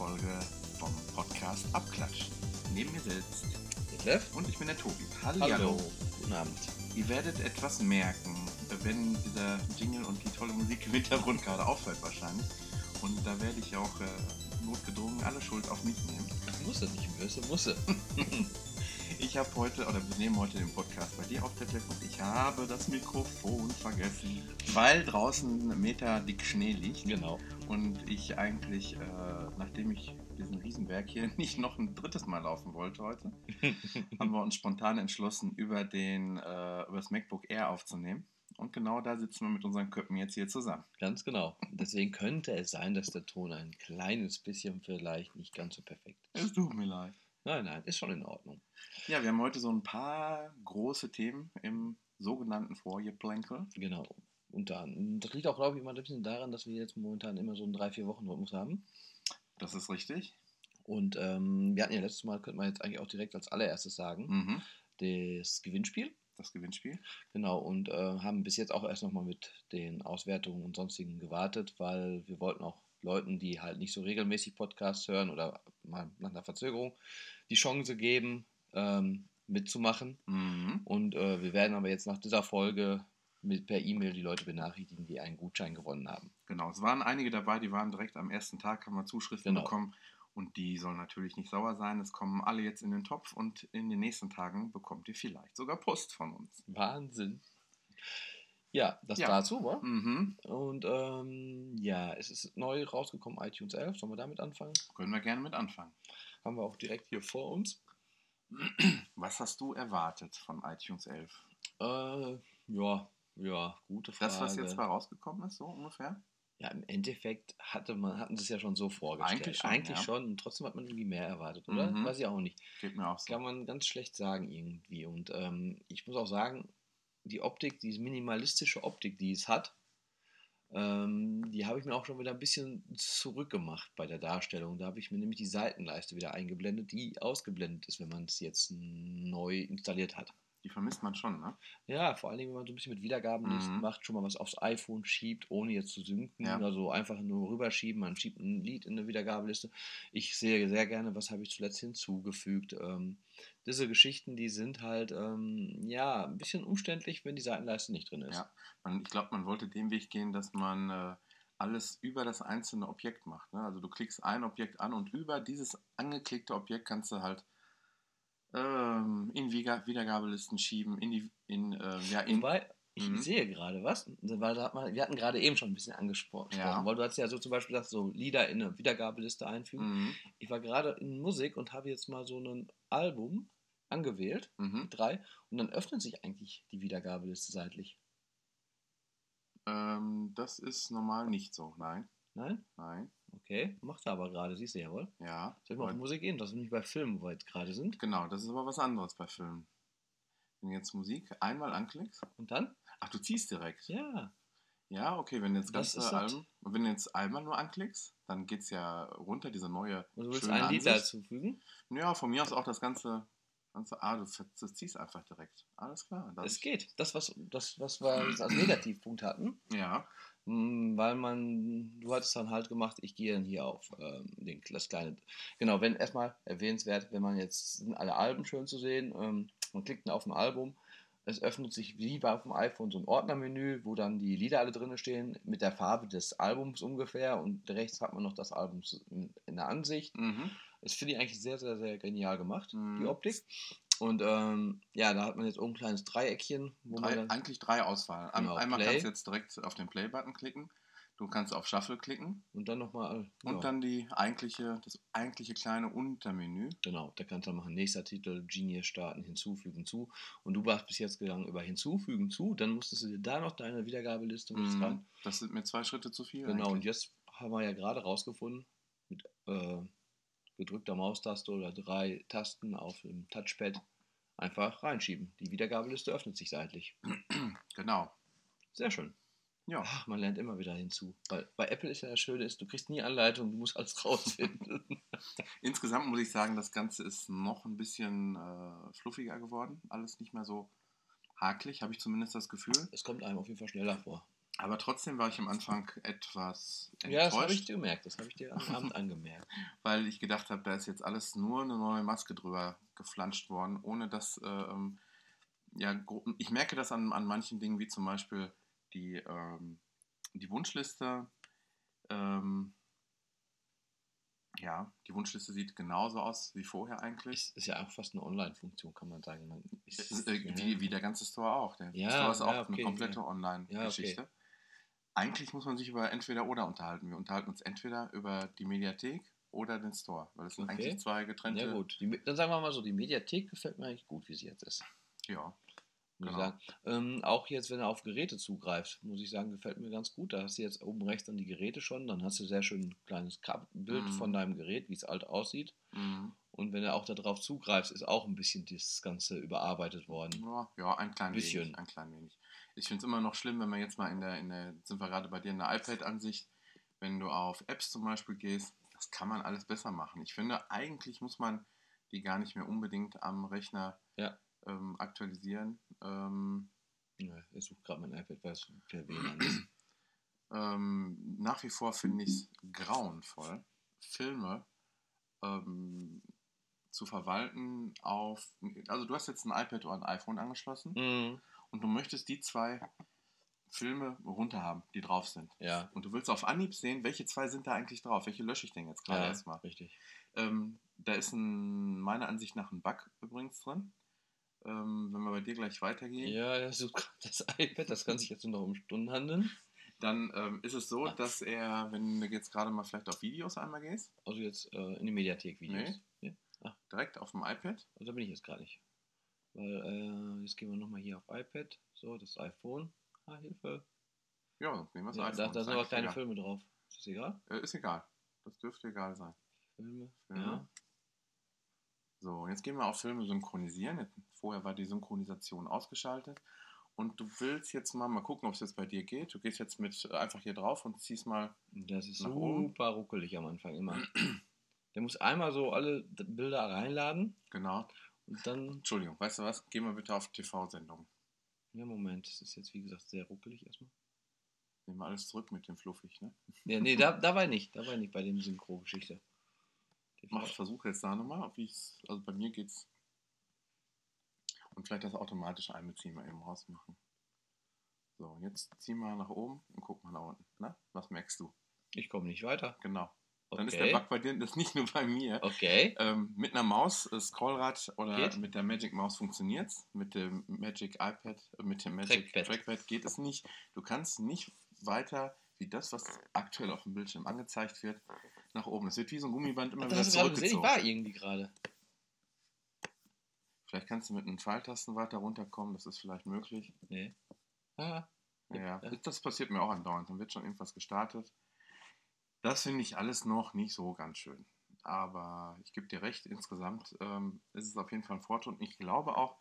Folge vom Podcast Abklatsch. Neben mir sitzt Detlef? und ich bin der Tobi. Hallihallo. Guten Abend. Ihr werdet etwas merken, wenn dieser Jingle und die tolle Musik im Hintergrund gerade aufhört wahrscheinlich. Und da werde ich auch äh, notgedrungen alle Schuld auf mich nehmen. Muss es nicht, müsse, musse. Ich habe heute, oder wir nehmen heute den Podcast bei dir auf, Detlef, und ich habe das Mikrofon vergessen, weil draußen Meter dick Schnee liegt. Genau. Und ich eigentlich, äh, nachdem ich diesen Riesenberg hier nicht noch ein drittes Mal laufen wollte heute, haben wir uns spontan entschlossen, über, den, äh, über das MacBook Air aufzunehmen. Und genau da sitzen wir mit unseren Köpfen jetzt hier zusammen. Ganz genau. Deswegen könnte es sein, dass der Ton ein kleines bisschen vielleicht nicht ganz so perfekt ist. Es tut mir leid. Nein, nein, ist schon in Ordnung. Ja, wir haben heute so ein paar große Themen im sogenannten Vorgeplänkel. Genau. Und dann, das liegt auch, glaube ich, immer ein bisschen daran, dass wir jetzt momentan immer so einen 3-4-Wochen-Rhythmus haben. Das ist richtig. Und ähm, wir hatten ja letztes Mal, könnte man jetzt eigentlich auch direkt als allererstes sagen, Mhm. das Gewinnspiel. Das Gewinnspiel. Genau, und äh, haben bis jetzt auch erst nochmal mit den Auswertungen und sonstigen gewartet, weil wir wollten auch Leuten, die halt nicht so regelmäßig Podcasts hören oder mal nach einer Verzögerung, die Chance geben, ähm, mitzumachen. Mhm. Und äh, wir werden aber jetzt nach dieser Folge mit, per E-Mail die Leute benachrichtigen, die einen Gutschein gewonnen haben. Genau, es waren einige dabei, die waren direkt am ersten Tag, haben wir Zuschriften Genau. bekommen. Und die sollen natürlich nicht sauer sein. Es kommen alle jetzt in den Topf und in den nächsten Tagen bekommt ihr vielleicht sogar Post von uns. Wahnsinn. Ja, das Ja. dazu, wa? Mhm. Und ähm, ja, es ist neu rausgekommen, iTunes 11. Sollen wir damit anfangen? Können wir gerne mit anfangen. Haben wir auch direkt hier vor uns. Was hast du erwartet von iTunes 11? Äh, ja, ja, gute Frage. Das, was jetzt mal rausgekommen ist, so ungefähr? Ja, im Endeffekt hatte man, hatten sie es ja schon so vorgestellt. Eigentlich schon, Eigentlich ja. schon. Und trotzdem hat man irgendwie mehr erwartet, oder? Mhm. Weiß ich auch nicht. Geht mir auch so. Kann man ganz schlecht sagen irgendwie. Und ähm, ich muss auch sagen, die Optik, diese minimalistische Optik, die es hat, ähm, die habe ich mir auch schon wieder ein bisschen zurückgemacht bei der Darstellung. Da habe ich mir nämlich die Seitenleiste wieder eingeblendet, die ausgeblendet ist, wenn man es jetzt neu installiert hat. Die vermisst man schon, ne? Ja, vor allen Dingen, wenn man so ein bisschen mit Wiedergabenlisten Mhm. macht, schon mal was aufs iPhone schiebt, ohne jetzt zu synken, Ja. also einfach nur rüberschieben, man schiebt ein Lied in eine Wiedergabeliste. Ich sehe sehr gerne, was habe ich zuletzt hinzugefügt. Ähm, diese Geschichten, die sind halt, ähm, ja, ein bisschen umständlich, wenn die Seitenleiste nicht drin ist. Ja. Man, ich glaube, man wollte den Weg gehen, dass man äh, alles über das einzelne Objekt macht. Ne? Also du klickst ein Objekt an und über dieses angeklickte Objekt kannst du halt ähm, in Wiedergabelisten schieben, in die, in, äh, ja, in, Wobei, ich Mhm. sehe gerade was, weil da hat man, wir hatten gerade eben schon ein bisschen angesprochen, Ja. weil du hast ja so zum Beispiel gesagt, so Lieder in eine Wiedergabeliste einfügen. Mhm. Ich war gerade in Musik und habe jetzt mal so ein Album angewählt, Mhm. drei, und dann öffnet sich eigentlich die Wiedergabeliste seitlich. Ähm, das ist normal nicht so. Nein, Nein? nein, Okay, macht er aber gerade, siehst du jawohl. ja. Soll ich mal auf Musik gehen, dass wir nicht bei Filmen, wo wir jetzt gerade sind. Genau, das ist aber was anderes bei Filmen. Wenn du jetzt Musik einmal anklickst, Und dann? ach, du ziehst direkt. Ja. Ja, okay, wenn du jetzt ganze das. Alben, wenn du jetzt einmal nur anklickst, dann geht es ja runter, diese neue Und du willst schöne ein Lied Ansicht. dazu fügen? Ja, von mir aus auch das ganze, ganze ah, du, du ziehst einfach direkt. Alles klar. Es geht. Das, was, das, was wir als Negativpunkt hatten, Ja, weil man, du hattest dann halt gemacht, ich gehe dann hier auf ähm, den, das kleine, genau, wenn erstmal erwähnenswert, wenn man jetzt, sind alle Alben schön zu sehen, ähm, man klickt dann auf ein Album, es öffnet sich wie bei auf dem iPhone so ein Ordnermenü, wo dann die Lieder alle drin stehen, mit der Farbe des Albums ungefähr und rechts hat man noch das Album in, in der Ansicht. mhm. Das finde ich eigentlich sehr, sehr, sehr genial gemacht, Mhm. die Optik. Und ähm, ja, da hat man jetzt oben ein kleines Dreieckchen, wo drei, man dann, eigentlich drei Auswahl. Genau, einmal Play. kannst du jetzt direkt auf den Play-Button klicken. Du kannst auf Shuffle klicken und dann nochmal. und dann die eigentliche, das eigentliche kleine Untermenü. Genau, da kannst du machen, nächster Titel, Genius starten, hinzufügen zu. Und du warst bis jetzt gegangen über hinzufügen zu, dann musstest du dir da noch deine Wiedergabeliste Mhm. rein. Das sind mir zwei Schritte zu viel. Genau, und eigentlich. jetzt haben wir ja gerade rausgefunden, mit äh, gedrückter Maustaste oder drei Tasten auf dem Touchpad einfach reinschieben. Die Wiedergabeliste öffnet sich seitlich. Genau. Sehr schön. Ja. Ach, man lernt immer wieder hinzu. Weil bei Apple ist ja das Schöne, ist, du kriegst nie Anleitung, du musst alles rausfinden. Insgesamt muss ich sagen, das Ganze ist noch ein bisschen äh, fluffiger geworden. Alles nicht mehr so hakelig, habe ich zumindest das Gefühl. es kommt einem auf jeden Fall schneller vor. Aber trotzdem war ich am Anfang etwas Ja, das habe ich enttäuscht, dir gemerkt. Das habe ich dir am Abend angemerkt. weil ich gedacht habe, da ist jetzt alles nur eine neue Maske drüber geflanscht worden, ohne dass, äh, ähm, ja, ich merke das an, an manchen Dingen, wie zum Beispiel die, ähm, die Wunschliste. Ähm, ja, die Wunschliste sieht genauso aus wie vorher eigentlich. Ist, ist ja auch fast eine Online-Funktion, kann man sagen. Man ist, Äh, wie, wie der ganze Store auch. Der Ja, Store ist auch ja, okay, eine komplette ja. Online-Geschichte. Eigentlich muss man sich über entweder oder unterhalten. Wir unterhalten uns entweder über die Mediathek oder den Store, weil das sind Okay. eigentlich zwei getrennte. Ja gut, die, dann sagen wir mal so, die Mediathek gefällt mir eigentlich gut, wie sie jetzt ist. Ja, Muss Genau. ich sagen. Ähm, auch jetzt, wenn er auf Geräte zugreift, muss ich sagen, gefällt mir ganz gut. Da hast du jetzt oben rechts dann die Geräte schon, dann hast du sehr schön ein kleines Bild Mhm. von deinem Gerät, wie es alt aussieht. Mhm. Und wenn er auch darauf zugreift, ist auch ein bisschen das Ganze überarbeitet worden. ja, ja, ein klein Bisschen. wenig. Ein klein wenig. Ich finde es immer noch schlimm, wenn man jetzt mal in der, in der, sind wir gerade bei dir in der iPad-Ansicht, wenn du auf Apps zum Beispiel gehst, das kann man alles besser machen. Ich finde, eigentlich muss man die gar nicht mehr unbedingt am Rechner Ja. ähm, aktualisieren. Ähm, Ja, ich suche gerade mein iPad, weil es per WLAN ist. Ähm, nach wie vor finde ich es grauenvoll, Filme ähm, zu verwalten auf. Also, du hast jetzt ein iPad oder ein iPhone angeschlossen Mhm. und du möchtest die zwei Filme runter haben, die drauf sind. Ja, Und du willst auf Anhieb sehen, welche zwei sind da eigentlich drauf? Welche lösche ich denn jetzt gerade ja erstmal? richtig. Ähm, da ist ein, meiner Ansicht nach ein Bug übrigens drin. Ähm, wenn wir bei dir gleich weitergehen. Ja, gerade das iPad, das kann sich jetzt nur noch um Stunden handeln. Dann ähm, ist es so, dass er, wenn du jetzt gerade mal vielleicht auf Videos einmal gehst, Also jetzt äh, in die Mediathek-Videos. Ja? direkt auf dem iPad, Also da bin ich jetzt gerade nicht. Weil, äh, jetzt gehen wir nochmal hier auf iPad. So, das iPhone. Ah, Hilfe. ja, dann nehmen wir das Ja, iPhone. da, da sind aber kleine egal. Filme drauf. Ist das egal? Äh, ist egal. Das dürfte egal sein. Filme. Filme. Ja. So, jetzt gehen wir auf Filme synchronisieren. Vorher war die Synchronisation ausgeschaltet. Und du willst jetzt mal, mal gucken, ob es jetzt bei dir geht. Du gehst jetzt mit äh, einfach hier drauf und ziehst mal. Das ist Nach oben. super ruckelig am Anfang immer. Der muss einmal so alle Bilder reinladen Genau. und dann. Entschuldigung, weißt du was? Geh mal bitte auf TV-Sendung. Ja, Moment, das ist jetzt wie gesagt sehr ruckelig erstmal. Nehmen wir alles zurück mit dem Fluffig, ne? Ja, nee, da, da war ich nicht. Da war ich nicht bei dem Synchro-Geschichte. Mach, versuche jetzt da nochmal, ob ich's. Also bei mir geht's. Und vielleicht das automatisch einbeziehen, mal eben rausmachen. So, jetzt zieh mal nach oben und guck mal nach unten. Na, was merkst du? Ich komme nicht weiter. Genau. Okay. Dann ist der Bug bei dir, das ist nicht nur bei mir. Okay. Ähm, mit einer Maus, äh, Scrollrad oder Geht? mit der Magic Maus funktioniert's. Mit dem Magic iPad, äh, mit dem Magic Trackpad. Trackpad. geht es nicht. Du kannst nicht weiter wie das, was aktuell auf dem Bildschirm angezeigt wird, nach oben. Es wird wie so ein Gummiband immer Das wieder gerade gesehen, ich zurückgezogen. war irgendwie gerade. Vielleicht kannst du mit den Pfeiltasten weiter runterkommen, das ist vielleicht möglich. Nee. Ah, Ja, Ja. das passiert mir auch andauernd. Dann wird schon irgendwas gestartet. Das finde ich alles noch nicht so ganz schön. Aber ich gebe dir recht, insgesamt ähm, ist es auf jeden Fall ein Fortschritt. Und ich glaube auch,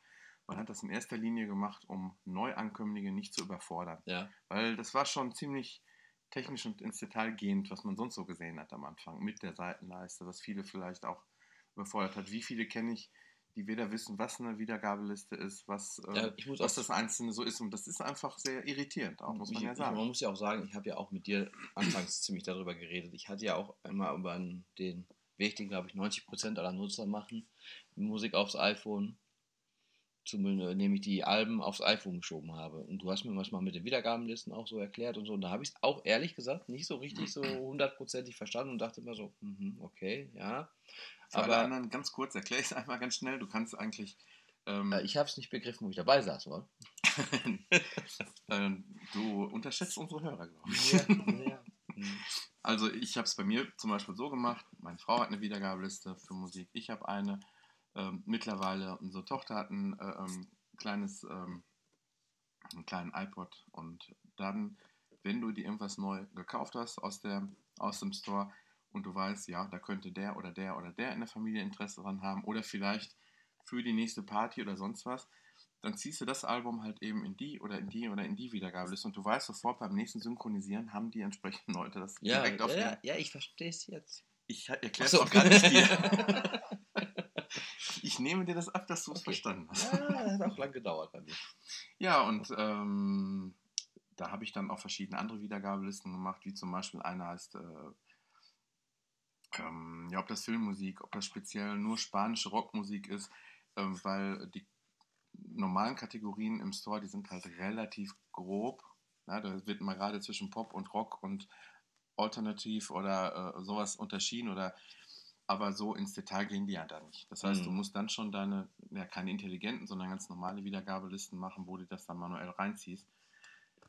man hat das in erster Linie gemacht, um Neuankömmlinge nicht zu überfordern. ja. Weil das war schon ziemlich technisch und ins Detail gehend, was man sonst so gesehen hat am Anfang mit der Seitenleiste, was viele vielleicht auch überfordert hat. Wie viele kenne ich, die weder wissen, was eine Wiedergabeliste ist, was, äh, ja ich muss was das Einzelne so ist. Und das ist einfach sehr irritierend, auch, muss man ich, ja sagen. Man muss ja auch sagen, ich habe ja auch mit dir anfangs ziemlich darüber geredet. Ich hatte ja auch einmal über den Weg, den glaube ich 90% aller Nutzer machen, Musik aufs iPhone, zumindest, indem ich die Alben aufs iPhone geschoben habe. Und du hast mir was mal mit den Wiedergabenlisten auch so erklärt und so. Und da habe ich es auch ehrlich gesagt nicht so richtig so hundertprozentig verstanden und dachte immer so, mhm, okay, ja. Für alle Aber anderen ganz kurz, erkläre ich es einmal ganz schnell. Du kannst eigentlich, ähm, äh, ich habe es nicht begriffen, wo ich dabei saß, oder? ähm, du unterschätzt unsere Hörer, glaube ich. ja, ja. Also ich habe es bei mir zum Beispiel so gemacht, meine Frau hat eine Wiedergabeliste für Musik, ich habe eine. Ähm, mittlerweile unsere Tochter hat ein äh, ähm, kleines, ähm, einen kleinen iPod und dann, wenn du dir irgendwas neu gekauft hast aus, der, aus dem Store und du weißt, ja, da könnte der oder der oder der in der Familie Interesse dran haben oder vielleicht für die nächste Party oder sonst was, dann ziehst du das Album halt eben in die oder in die oder in die Wiedergabeliste und du weißt sofort beim nächsten Synchronisieren haben die entsprechenden Leute das Ja, direkt auf ja, ja, ich verstehe es jetzt. Ich erkläre es so. auch gar nicht dir. ich nehme dir das ab, dass du es Okay. verstanden hast. Ja, das hat auch lang gedauert bei mir. Ja, und ähm, da habe ich dann auch verschiedene andere Wiedergabelisten gemacht, wie zum Beispiel eine heißt, äh, ähm, ja, ob das Filmmusik, ob das speziell nur spanische Rockmusik ist, ähm, weil die normalen Kategorien im Store, die sind halt relativ grob. Ja, da wird mal gerade zwischen Pop und Rock und Alternativ oder äh, sowas unterschieden oder aber so ins Detail gehen die ja da nicht. Das heißt, Mhm. du musst dann schon deine, ja, keine intelligenten, sondern ganz normale Wiedergabelisten machen, wo du das dann manuell reinziehst.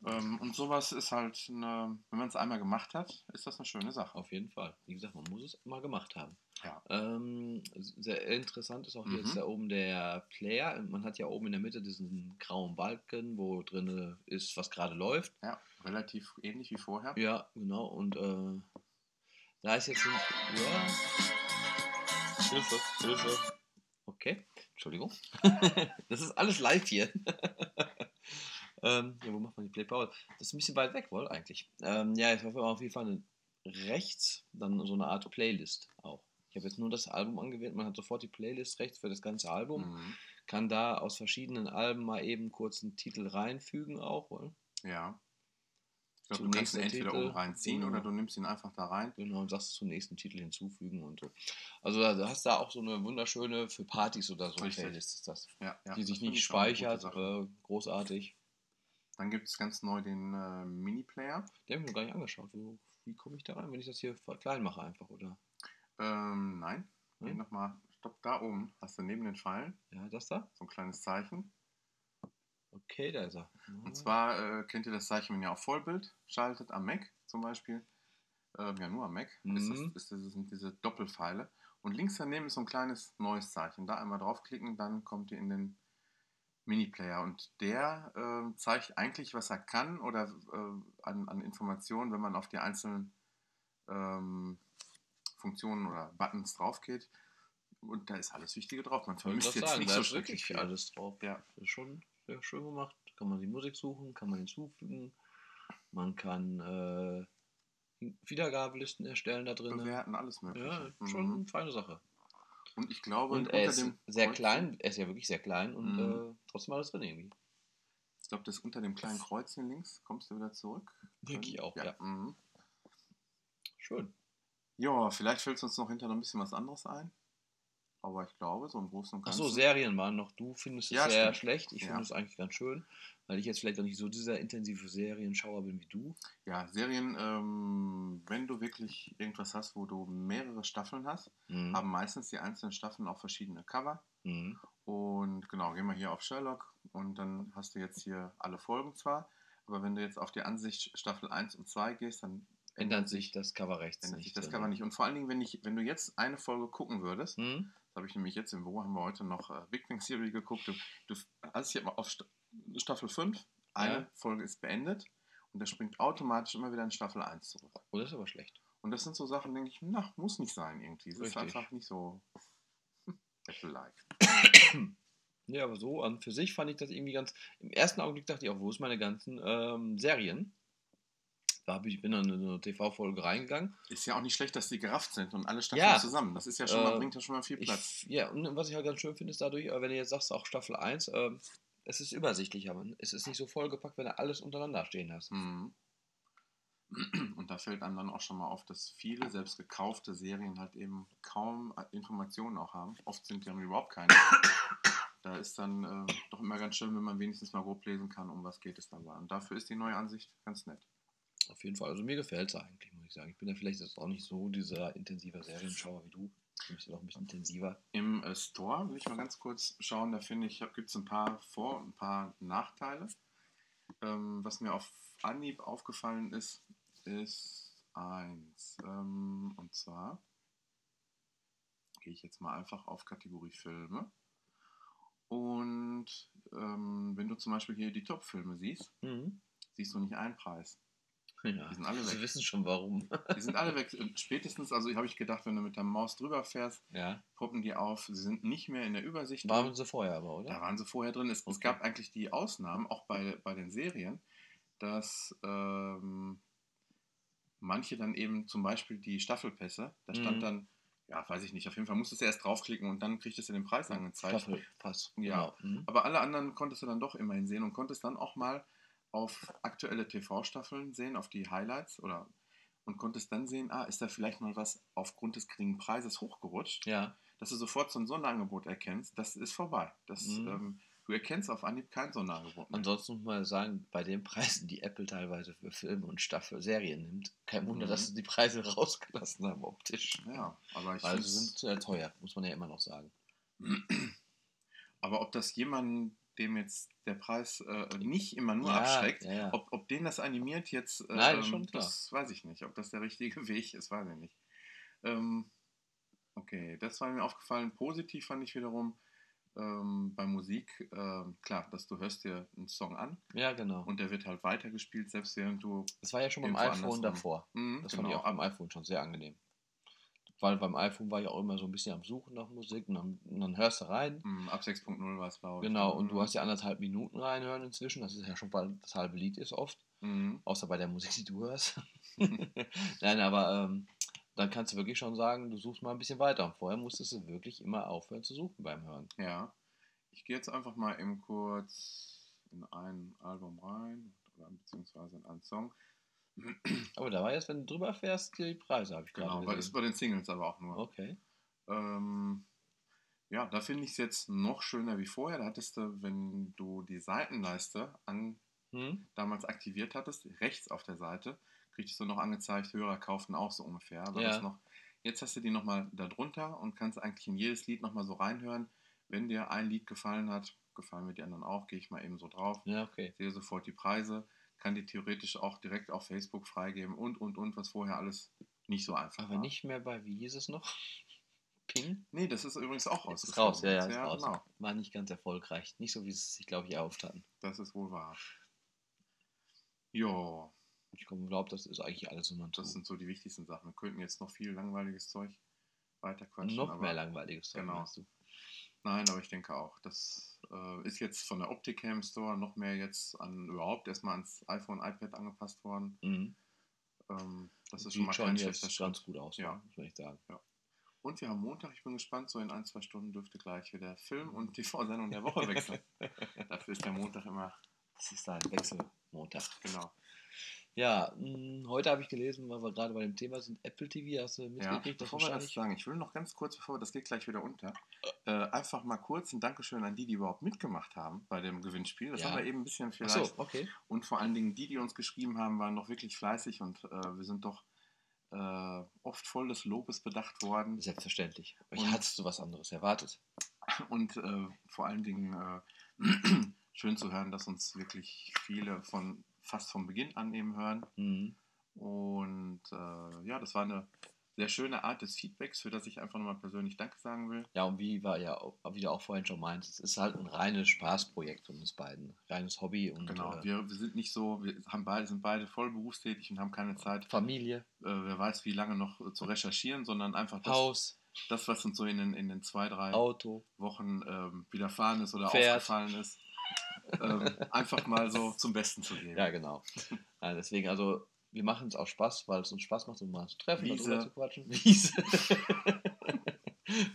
Ähm, und sowas ist halt, eine, wenn man es einmal gemacht hat, ist das eine schöne Sache. Auf jeden Fall. Wie gesagt, man muss es mal gemacht haben. Ja. Ähm, sehr interessant ist auch Mhm. jetzt da oben der Player. Man hat ja oben in der Mitte diesen grauen Balken, wo drin ist, was gerade läuft. Ja, relativ ähnlich wie vorher. Ja, genau. Und äh, da ist jetzt ein. Ja. Hilfe, Hilfe. Okay, Entschuldigung. das ist alles live hier. ähm, ja, wo macht man die Play Power? Das ist ein bisschen weit weg, wohl eigentlich. Ähm, ja, ich hoffe auf jeden Fall eine, rechts dann so eine Art Playlist auch. Ich habe jetzt nur das Album angewählt. Man hat sofort die Playlist rechts für das ganze Album. Mhm. Kann da aus verschiedenen Alben mal eben kurz einen Titel reinfügen auch, wohl. Ja. Ich glaube, du kannst ihn entweder Titel. oben reinziehen Genau. oder du nimmst ihn einfach da rein. Genau, und sagst zum nächsten Titel hinzufügen und so. Also da- du hast da auch so eine wunderschöne für Partys oder so Richtig. Playlist ist das. Ja, ja, die das sich nicht speichert, äh, großartig. Dann gibt es ganz neu den äh, Mini-Player. Den habe ich mir gar nicht angeschaut. Wo, wie komme ich da rein, wenn ich das hier klein mache einfach, oder? Ähm, nein. Geh Hm? nochmal. Stopp, da oben. Hast du neben den Pfeilen Ja, das da? so ein kleines Zeichen. Okay, da ist er. Und zwar äh, kennt ihr das Zeichen, wenn ihr auf Vollbild schaltet, am Mac zum Beispiel. Ähm, ja, nur am Mac. Ist das, Mhm. ist das, sind diese Doppelpfeile. Und links daneben ist so ein kleines neues Zeichen. Da einmal draufklicken, dann kommt ihr in den Mini-Player. Und der ähm, zeigt eigentlich, was er kann oder äh, an, an Informationen, wenn man auf die einzelnen ähm, Funktionen oder Buttons drauf geht. Und da ist alles Wichtige drauf. Man vermisst jetzt sagen, nicht da so ist wirklich viel. alles drauf. Ja. Das ist schon sehr schön gemacht. Kann man die Musik suchen, kann man hinzufügen. Man kann äh, Wiedergabelisten erstellen da drin. Bewerten, alles mögliche. Ja, Mhm. schon eine feine Sache. Und ich glaube, Und unter er ist dem sehr Kreuz- klein, er ist ja wirklich sehr klein und Mhm. äh, trotzdem alles drin irgendwie. Ich glaube, das unter dem kleinen Kreuzchen links kommst du wieder zurück. Denke ich auch, ja. Mhm. Schön. Ja, vielleicht fällt uns noch hinterher noch ein bisschen was anderes ein. Aber ich glaube, so im Großen und Ganzen. Achso, Serien waren noch. Du findest es Ja, sehr stimmt. schlecht. Ich Ja. finde es eigentlich ganz schön, weil ich jetzt vielleicht auch nicht so dieser intensive Serienschauer bin wie du. Ja, Serien, ähm, wenn du wirklich irgendwas hast, wo du mehrere Staffeln hast, Mhm. haben meistens die einzelnen Staffeln auch verschiedene Cover. Mhm. Und genau, gehen wir hier auf Sherlock und dann hast du jetzt hier alle Folgen zwar, aber wenn du jetzt auf die Ansicht Staffel 1 und 2 gehst, dann Ändert sich das Cover rechts ändert nicht. sich das. Cover nicht. Und vor allen Dingen, wenn, ich, wenn du jetzt eine Folge gucken würdest, Mhm. Das habe ich nämlich jetzt im Büro, haben wir heute noch äh, Big Bang Theory geguckt. Du, du hast hier mal auf Sta Staffel 5, eine Ja. Folge ist beendet und der springt automatisch immer wieder in Staffel 1 zurück. Oh, das ist aber schlecht. Und das sind so Sachen, denke ich, na, muss nicht sein irgendwie. Es ist einfach nicht so Apple-like. Ja, aber so an für sich fand ich das irgendwie ganz. Im ersten Augenblick dachte ich auch, wo ist meine ganzen ähm, Serien? Da hab ich, bin dann in eine TV-Folge reingegangen. Ist ja auch nicht schlecht, dass die gerafft sind und alle Staffeln Ja. zusammen. Das ist ja schon mal, Äh, bringt ja schon mal viel Platz. Ich, ja, und was ich halt ganz schön finde, ist dadurch, äh, wenn du jetzt sagst, auch Staffel 1, ähm, es ist übersichtlicher. Es ist nicht so vollgepackt, wenn du alles untereinander stehen hast. Mhm. Und da fällt einem dann auch schon mal auf, dass viele selbst gekaufte Serien halt eben kaum äh, Informationen auch haben. Oft sind ja überhaupt keine. Da ist dann äh, doch immer ganz schön, wenn man wenigstens mal grob lesen kann, um was geht es dabei. Und dafür ist die neue Ansicht ganz nett. Auf jeden Fall. Also mir gefällt es eigentlich, muss ich sagen. Ich bin ja vielleicht jetzt auch nicht so dieser intensive Serienschauer wie du. Ist es auch ein bisschen intensiver. Im äh, Store will ich mal ganz kurz schauen, da finde ich, gibt es ein paar Vor- und ein paar Nachteile. Ähm, was mir auf Anhieb aufgefallen ist, ist eins. Ähm, und zwar gehe ich jetzt mal einfach auf Kategorie Filme. Und ähm, wenn du zum Beispiel hier die Top-Filme siehst, Mhm. siehst du nicht einen Preis. Ja, Die sind alle Sie weg. wissen schon warum. Die sind alle weg. Spätestens, also habe ich gedacht, wenn du mit der Maus drüber fährst, ja. poppen die auf. Sie sind nicht mehr in der Übersicht. Waren drin. sie vorher aber, oder? Da waren sie vorher drin. Es, es Okay. gab eigentlich die Ausnahmen, auch bei, bei den Serien, dass ähm, manche dann eben zum Beispiel die Staffelpässe, da stand Mhm. dann, ja, weiß ich nicht, auf jeden Fall musstest du erst draufklicken und dann kriegtest du den Preis angezeigt. Staffelpass. Ja. Genau. Mhm. Aber alle anderen konntest du dann doch immerhin sehen und konntest dann auch mal auf aktuelle TV-Staffeln sehen, auf die Highlights oder und konntest dann sehen, ah, ist da vielleicht mal was aufgrund des geringen Preises hochgerutscht, Ja. dass du sofort so ein Sonderangebot erkennst, das ist vorbei. Das, Mhm. ähm, du erkennst auf Anhieb kein Sonderangebot mehr. Ansonsten muss man sagen, bei den Preisen, die Apple teilweise für Filme und Staffel Serien nimmt, kein Wunder, Mhm. dass sie die Preise rausgelassen haben optisch. Ja, aber ich Weil sie sind sehr teuer, muss man ja immer noch sagen. aber ob das jemanden, dem jetzt der Preis äh, nicht immer nur ja, abschreckt, Ja, ja. Ob, ob den das animiert jetzt, äh, Nein, ähm, das weiß ich nicht. Ob das der richtige Weg ist, weiß ich nicht. Ähm, okay, das war mir aufgefallen. Positiv fand ich wiederum ähm, bei Musik, ähm, klar, dass du hörst dir einen Song an ja, genau. und der wird halt weitergespielt, selbst während du... Das war ja schon beim iPhone davor. Mhm, Das fand ich auch beim iPhone schon sehr angenehm. Weil beim iPhone war ich auch immer so ein bisschen am Suchen nach Musik und dann, und dann hörst du rein. Mhm, ab 6.0 war es, glaube ich. Genau, und du Mhm. hast ja anderthalb Minuten reinhören inzwischen. Das ist ja schon bald das halbe Lied ist oft. Mhm. Außer bei der Musik, die du hörst. Nein, aber ähm, dann kannst du wirklich schon sagen, du suchst mal ein bisschen weiter. Und vorher musstest du wirklich immer aufhören zu suchen beim Hören. Ja, ich gehe jetzt einfach mal eben kurz in ein Album rein, beziehungsweise in einen Song. Aber da war jetzt, wenn du drüber fährst, die Preise, habe ich Genau, gerade ist gesehen. bei den Singles aber auch nur. Okay. Ähm, ja, da finde ich es jetzt noch schöner wie vorher. Da hattest du, wenn du die Seitenleiste an, Hm? damals aktiviert hattest, rechts auf der Seite, kriegtest du noch angezeigt, Hörer kauften auch so ungefähr. Aber Ja. noch, jetzt hast du die nochmal da drunter und kannst eigentlich in jedes Lied nochmal so reinhören. Wenn dir ein Lied gefallen hat, gefallen mir die anderen auch, gehe ich mal eben so drauf, Ja, okay. sehe sofort die Preise, kann die theoretisch auch direkt auf Facebook freigeben und, und, und, was vorher alles nicht so einfach Aber war. nicht mehr bei, wie hieß es noch? Ping? Nee, das ist übrigens auch Ist rausgeflogen. raus, ja, ja, ist ja raus. genau. War nicht ganz erfolgreich. Nicht so, wie sie es sich, glaube ich, erhofft hatten. Das ist wohl wahr. Ja, Ich glaube, das ist eigentlich alles so man das sind so die wichtigsten Sachen. Wir könnten jetzt noch viel langweiliges Zeug weiterquatschen. Noch mehr langweiliges Zeug, genau. meinst du? Nein, aber ich denke auch. Das äh, ist jetzt von der Opticam Store noch mehr jetzt an überhaupt erstmal ans iPhone, iPad angepasst worden. Mhm. Ähm, das ist Sieht schon mal kein schlechter Schritt. ganz gut aus, Ja. ja. muss echt sagen. Und wir haben Montag, ich bin gespannt, so in ein, zwei Stunden dürfte gleich wieder Film- und TV-Sendung der Woche wechseln. Dafür ist der Montag immer, Das ist ein Wechselmontag. genau. Ja, mh, heute habe ich gelesen, weil wir gerade bei dem Thema sind, Apple TV, hast du Ja, mitgekriegt, dass bevor wir das sagen, ich will noch ganz kurz, bevor das geht gleich wieder unter, äh, einfach mal kurz ein Dankeschön an die, die überhaupt mitgemacht haben bei dem Gewinnspiel. Das Ja. haben wir eben ein bisschen Ach vielleicht. so, okay. Und vor allen Dingen die, die uns geschrieben haben, waren noch wirklich fleißig und äh, wir sind doch äh, oft voll des Lobes bedacht worden. Selbstverständlich. Ich Und- hattest du was anderes erwartet. Und äh, vor allen Dingen äh, schön zu hören, dass uns wirklich viele von fast vom Beginn an eben hören. Mhm. Und äh, ja, das war eine sehr schöne Art des Feedbacks, für das ich einfach nochmal persönlich Danke sagen will. Ja, und wie war ja, auch- wie du auch vorhin schon meint, es ist halt ein reines Spaßprojekt von uns beiden. Reines Hobby und Genau, äh, wir, wir sind nicht so, wir haben beide, sind beide voll berufstätig und haben keine Zeit, Familie, äh, wer weiß wie lange noch zu recherchieren, sondern einfach das, Haus, das was uns so in den, in den zwei, drei Auto. Wochen ähm, widerfahren ist oder Pferd. aufgefallen ist, ähm, einfach mal so zum Besten zu geben. Ja, genau. ja, deswegen, also, wir machen es auch Spaß, weil es uns Spaß macht, um mal zu treffen, Wiese. zu quatschen. Wiese.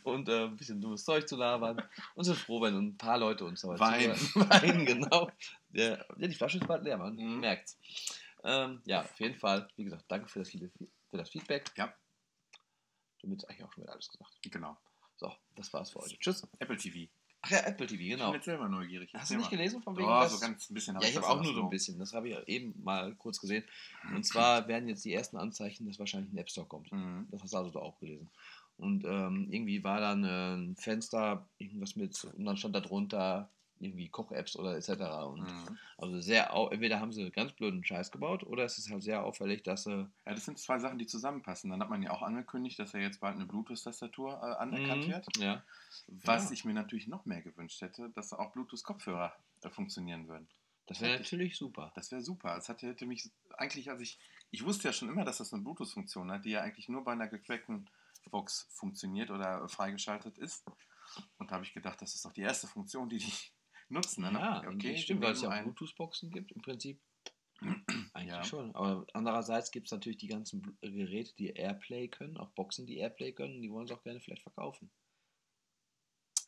und äh, ein bisschen dummes Zeug zu labern. Und sind froh, wenn ein paar Leute uns dabei Wein. zuhören. Wein, genau. Ja, die Flasche ist bald leer, man Mhm. merkt's. Ähm, ja, auf jeden Fall, wie gesagt, danke für das, für das Feedback. Ja. Damit ist eigentlich auch schon wieder alles gesagt. Genau. So, das war's für heute. Tschüss. Apple TV. Ach ja, Apple TV, Ich genau. bin jetzt selber neugierig. Hast du nicht gelesen von wegen Ja, das- so ganz ein bisschen Ja, ich habe auch nur so ein bisschen. Das habe ich eben mal kurz gesehen. Und zwar werden jetzt die ersten Anzeichen, dass wahrscheinlich ein App Store kommt. Mhm. Das hast du also da auch gelesen. Und ähm, irgendwie war dann ein Fenster, irgendwas mit, und dann stand da drunter irgendwie Koch-Apps oder etc. Und Mhm. also sehr, entweder haben sie ganz blöden Scheiß gebaut oder es ist halt sehr auffällig, dass sie. Ja, das sind zwei Sachen, die zusammenpassen. Dann hat man ja auch angekündigt, dass ja jetzt bald eine Bluetooth-Tastatur äh, anerkannt Mhm, wird. Ja. Was Ja. ich mir natürlich noch mehr gewünscht hätte, dass auch Bluetooth-Kopfhörer äh, funktionieren würden. Das wäre Hätte ich- natürlich super. Das wäre super. Es hatte, hätte mich eigentlich, als ich, ich wusste ja schon immer, dass das eine Bluetooth-Funktion hat, die ja eigentlich nur bei einer gecrackten Box funktioniert oder freigeschaltet ist. Und da habe ich gedacht, das ist doch die erste Funktion, die die nutzen. Ne? Ja, okay, stimmt, weil es ja auch Bluetooth-Boxen gibt, im Prinzip. Eigentlich Ja. schon. Aber andererseits gibt es natürlich die ganzen äh, Geräte, die Airplay können, auch Boxen, die Airplay können, die wollen sie auch gerne vielleicht verkaufen.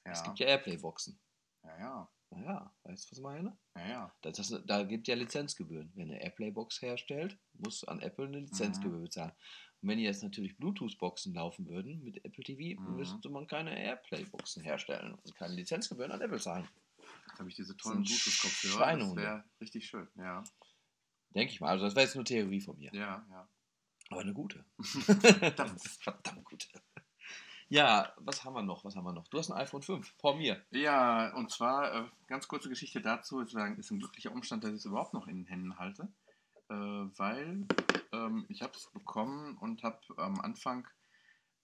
Es ja, gibt ja Airplay-Boxen. ja, ja, Naja, weißt du, was ich meine? ja, ja. Das, das, da gibt ja Lizenzgebühren. Wer eine Airplay-Box herstellt, muss an Apple eine Lizenzgebühr bezahlen. Und wenn jetzt natürlich Bluetooth-Boxen laufen würden mit Apple TV, Mhm. müsste man keine Airplay-Boxen herstellen und keine Lizenzgebühren an Apple zahlen. Jetzt habe ich diese tollen Bluetooth-Kopfhörer. Das Schweinehunde. wäre richtig schön. Ja, Denke ich mal. Also das wäre jetzt nur Theorie von mir. ja, ja. Aber eine gute. Verdammt. Verdammt gute. Ja, was haben wir noch? Was haben wir noch? Du hast ein iPhone 5 vor mir. Ja, und zwar, äh, ganz kurze Geschichte dazu, ist, sagen, ist ein glücklicher Umstand, dass ich es überhaupt noch in den Händen halte, äh, weil ähm, ich habe es bekommen und habe am Anfang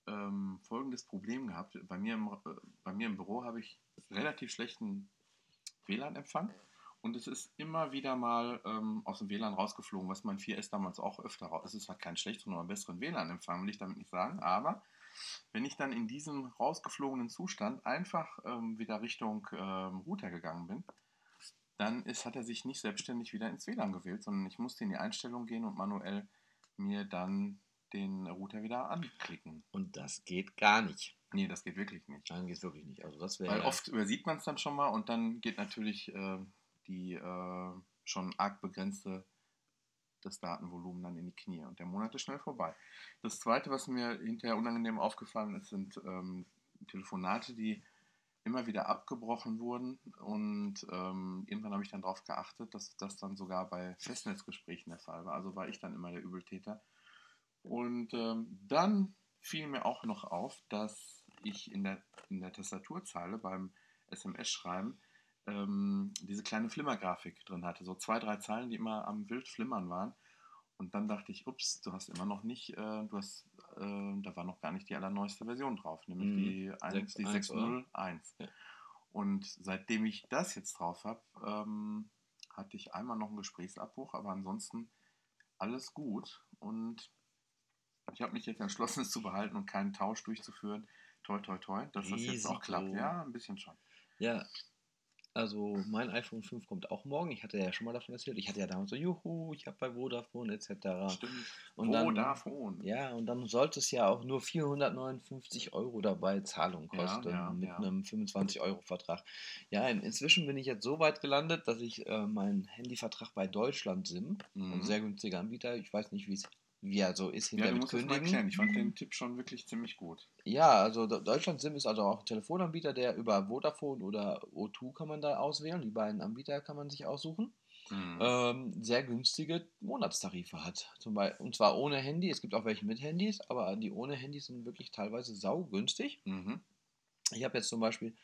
ähm, folgendes Problem gehabt. Bei mir im, äh, bei mir im Büro habe ich relativ schlechten WLAN-Empfang und es ist immer wieder mal ähm, aus dem WLAN rausgeflogen, was mein 4S damals auch öfter raus. Es ist zwar kein schlechteren oder besseren WLAN-Empfang, will ich damit nicht sagen, aber wenn ich dann in diesem rausgeflogenen Zustand einfach ähm, wieder Richtung ähm, Router gegangen bin, dann ist, hat er sich nicht selbstständig wieder ins WLAN gewählt, sondern ich musste in die Einstellung gehen und manuell mir dann den Router wieder anklicken. Und das geht gar nicht. Nee, das geht wirklich nicht. Nein, geht wirklich nicht. Also das wäre. Weil oft übersieht man es dann schon mal und dann geht natürlich äh, die äh, schon arg begrenzte das Datenvolumen dann in die Knie und der Monat ist schnell vorbei. Das zweite, was mir hinterher unangenehm aufgefallen ist, sind ähm, Telefonate, die immer wieder abgebrochen wurden und ähm, irgendwann habe ich dann darauf geachtet, dass das dann sogar bei Festnetzgesprächen der Fall war. Also war ich dann immer der Übeltäter. Und ähm, dann fiel mir auch noch auf, dass ich in der, in der Tastaturzeile beim SMS-Schreiben ähm, diese kleine Flimmergrafik drin hatte. So zwei, drei Zeilen, die immer am wild flimmern waren. Und dann dachte ich, ups, du hast immer noch nicht, äh, du hast, äh, da war noch gar nicht die allerneueste Version drauf, nämlich Mhm. die, 1, die 6.1, oder? 601. Ja. Und seitdem ich das jetzt drauf habe, ähm, hatte ich einmal noch einen Gesprächsabbruch, aber ansonsten alles gut. Und ich habe mich jetzt entschlossen, es zu behalten und keinen Tausch durchzuführen. Toi, toi, toi, dass das jetzt auch klappt. Ja, ein bisschen schon. Ja. Also mein iPhone 5 kommt auch morgen. Ich hatte ja schon mal davon erzählt. Ich hatte ja damals so, juhu, ich habe bei Vodafone etc. Stimmt. Und dann- Vodafone. Ja, und dann sollte es ja auch nur 459 Euro dabei Zahlung Ja, kosten ja, mit ja. einem 25-Euro-Vertrag. Ja, in, inzwischen bin ich jetzt so weit gelandet, dass ich äh, meinen Handyvertrag bei Deutschland SIM, Mhm. ein sehr günstiger Anbieter, ich weiß nicht, wie es wie er so ist Ja, hinter du das mal Kündigen. erklären. Ich fand den Tipp schon wirklich ziemlich gut. Ja, also Deutschland SIM ist also auch ein Telefonanbieter, der über Vodafone oder O2 kann man da auswählen. Die beiden Anbieter kann man sich aussuchen. Mhm. Ähm, sehr günstige Monatstarife hat. Zum Beispiel, und zwar ohne Handy. Es gibt auch welche mit Handys, aber die ohne Handys sind wirklich teilweise saugünstig. Mhm. Ich habe jetzt zum Beispiel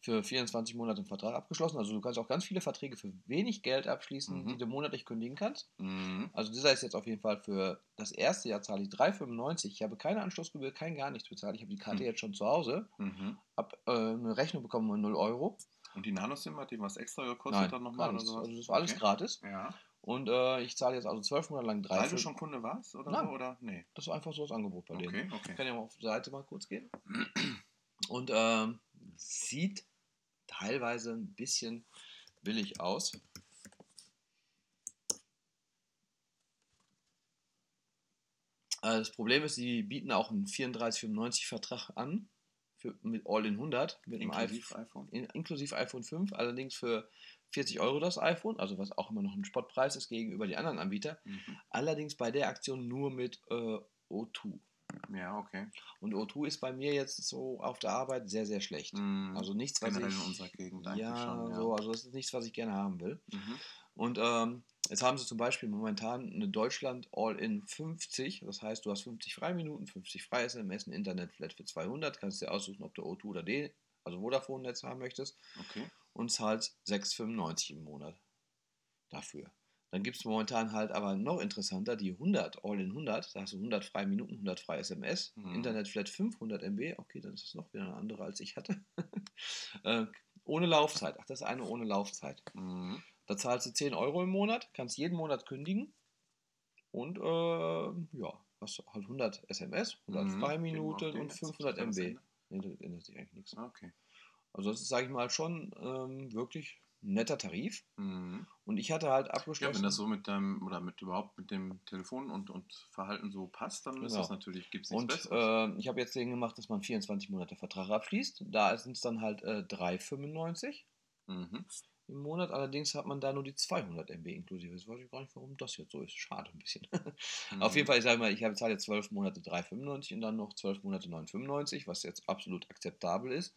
für 24 Monate einen Vertrag abgeschlossen. Also du kannst auch ganz viele Verträge für wenig Geld abschließen, Mhm. die du monatlich kündigen kannst. Mhm. Also dieser ist jetzt auf jeden Fall für das erste Jahr zahle ich 3,95. Ich habe keine Anschlussgebühr, kein gar nichts bezahlt. Ich habe die Karte Mhm. jetzt schon zu Hause, Mhm. habe äh, eine Rechnung bekommen von 0 Euro. Und die Nanosim hat die was extra gekostet Nein, dann nochmal oder sowas? Also das war alles Okay. gratis. Ja. Und äh, ich zahle jetzt also zwölf Monate lang drei. Weil du schon Kunde warst oder Nein. so? Oder? Nee. Das ist einfach so das Angebot bei denen. Okay, Ich okay. kann ja mal auf die Seite mal kurz gehen. Und ähm, sieht teilweise ein bisschen billig aus. Äh, Das Problem ist, sie bieten auch einen 34,95 Vertrag an für, mit All in 100 mit einem Inklusive iPhone, iPhone. in, inklusive iPhone 5, allerdings für 40 Euro das iPhone, also was auch immer noch ein Spottpreis ist gegenüber die anderen Anbieter. Mhm. Allerdings bei der Aktion nur mit äh, O2. Ja, okay. Und O2 ist bei mir jetzt so auf der Arbeit sehr, sehr schlecht. Mhm. Also nichts, was Generell ich. in unserer Gegend ja, schon. Ja. so, also das ist nichts, was ich gerne haben will. Mhm. Und ähm, jetzt haben sie zum Beispiel momentan eine Deutschland All-in 50. Das heißt, du hast 50 Freiminuten, 50 freie SMS, ein Internetflat für 200. Kannst dir aussuchen, ob du O2 oder D, also Vodafone-Netz haben möchtest. Okay. Und zahlst 6,95 im Monat dafür. Dann gibt es momentan halt aber noch interessanter die 100, All-in 100. Da hast du 100 freie Minuten, 100 freie SMS. Mhm. Internetflat 500 MB. Okay, dann ist das noch wieder eine andere, als ich hatte. äh, ohne Laufzeit. Ach, das ist eine ohne Laufzeit. Mhm. Da zahlst du 10 Euro im Monat, kannst jeden Monat kündigen und äh, ja, hast halt 100 SMS, 100 Mhm. Freiminuten Den und jetzt 500 bis ans MB. Nee, da ändert sich eigentlich nichts. Okay. Also das ist, sage ich mal, schon ähm, wirklich netter Tarif. Mhm. Und ich hatte halt Ja, abgeschlossen. wenn das so mit deinem oder mit überhaupt mit dem Telefon und, und Verhalten so passt, dann ist Genau. das natürlich, gibt es nichts und Besseres. äh, ich habe jetzt den gemacht, dass man 24 Monate Vertrag abschließt. Da sind es dann halt äh, 3,95 mhm. im Monat. Allerdings hat man da nur die 200 MB inklusive. Jetzt weiß ich gar nicht, warum das jetzt so ist. Schade ein bisschen. Auf jeden Mhm. Fall, ich sage mal, ich habe zahle jetzt 12 Monate 3,95 und dann noch 12 Monate 9,95, was jetzt absolut akzeptabel ist.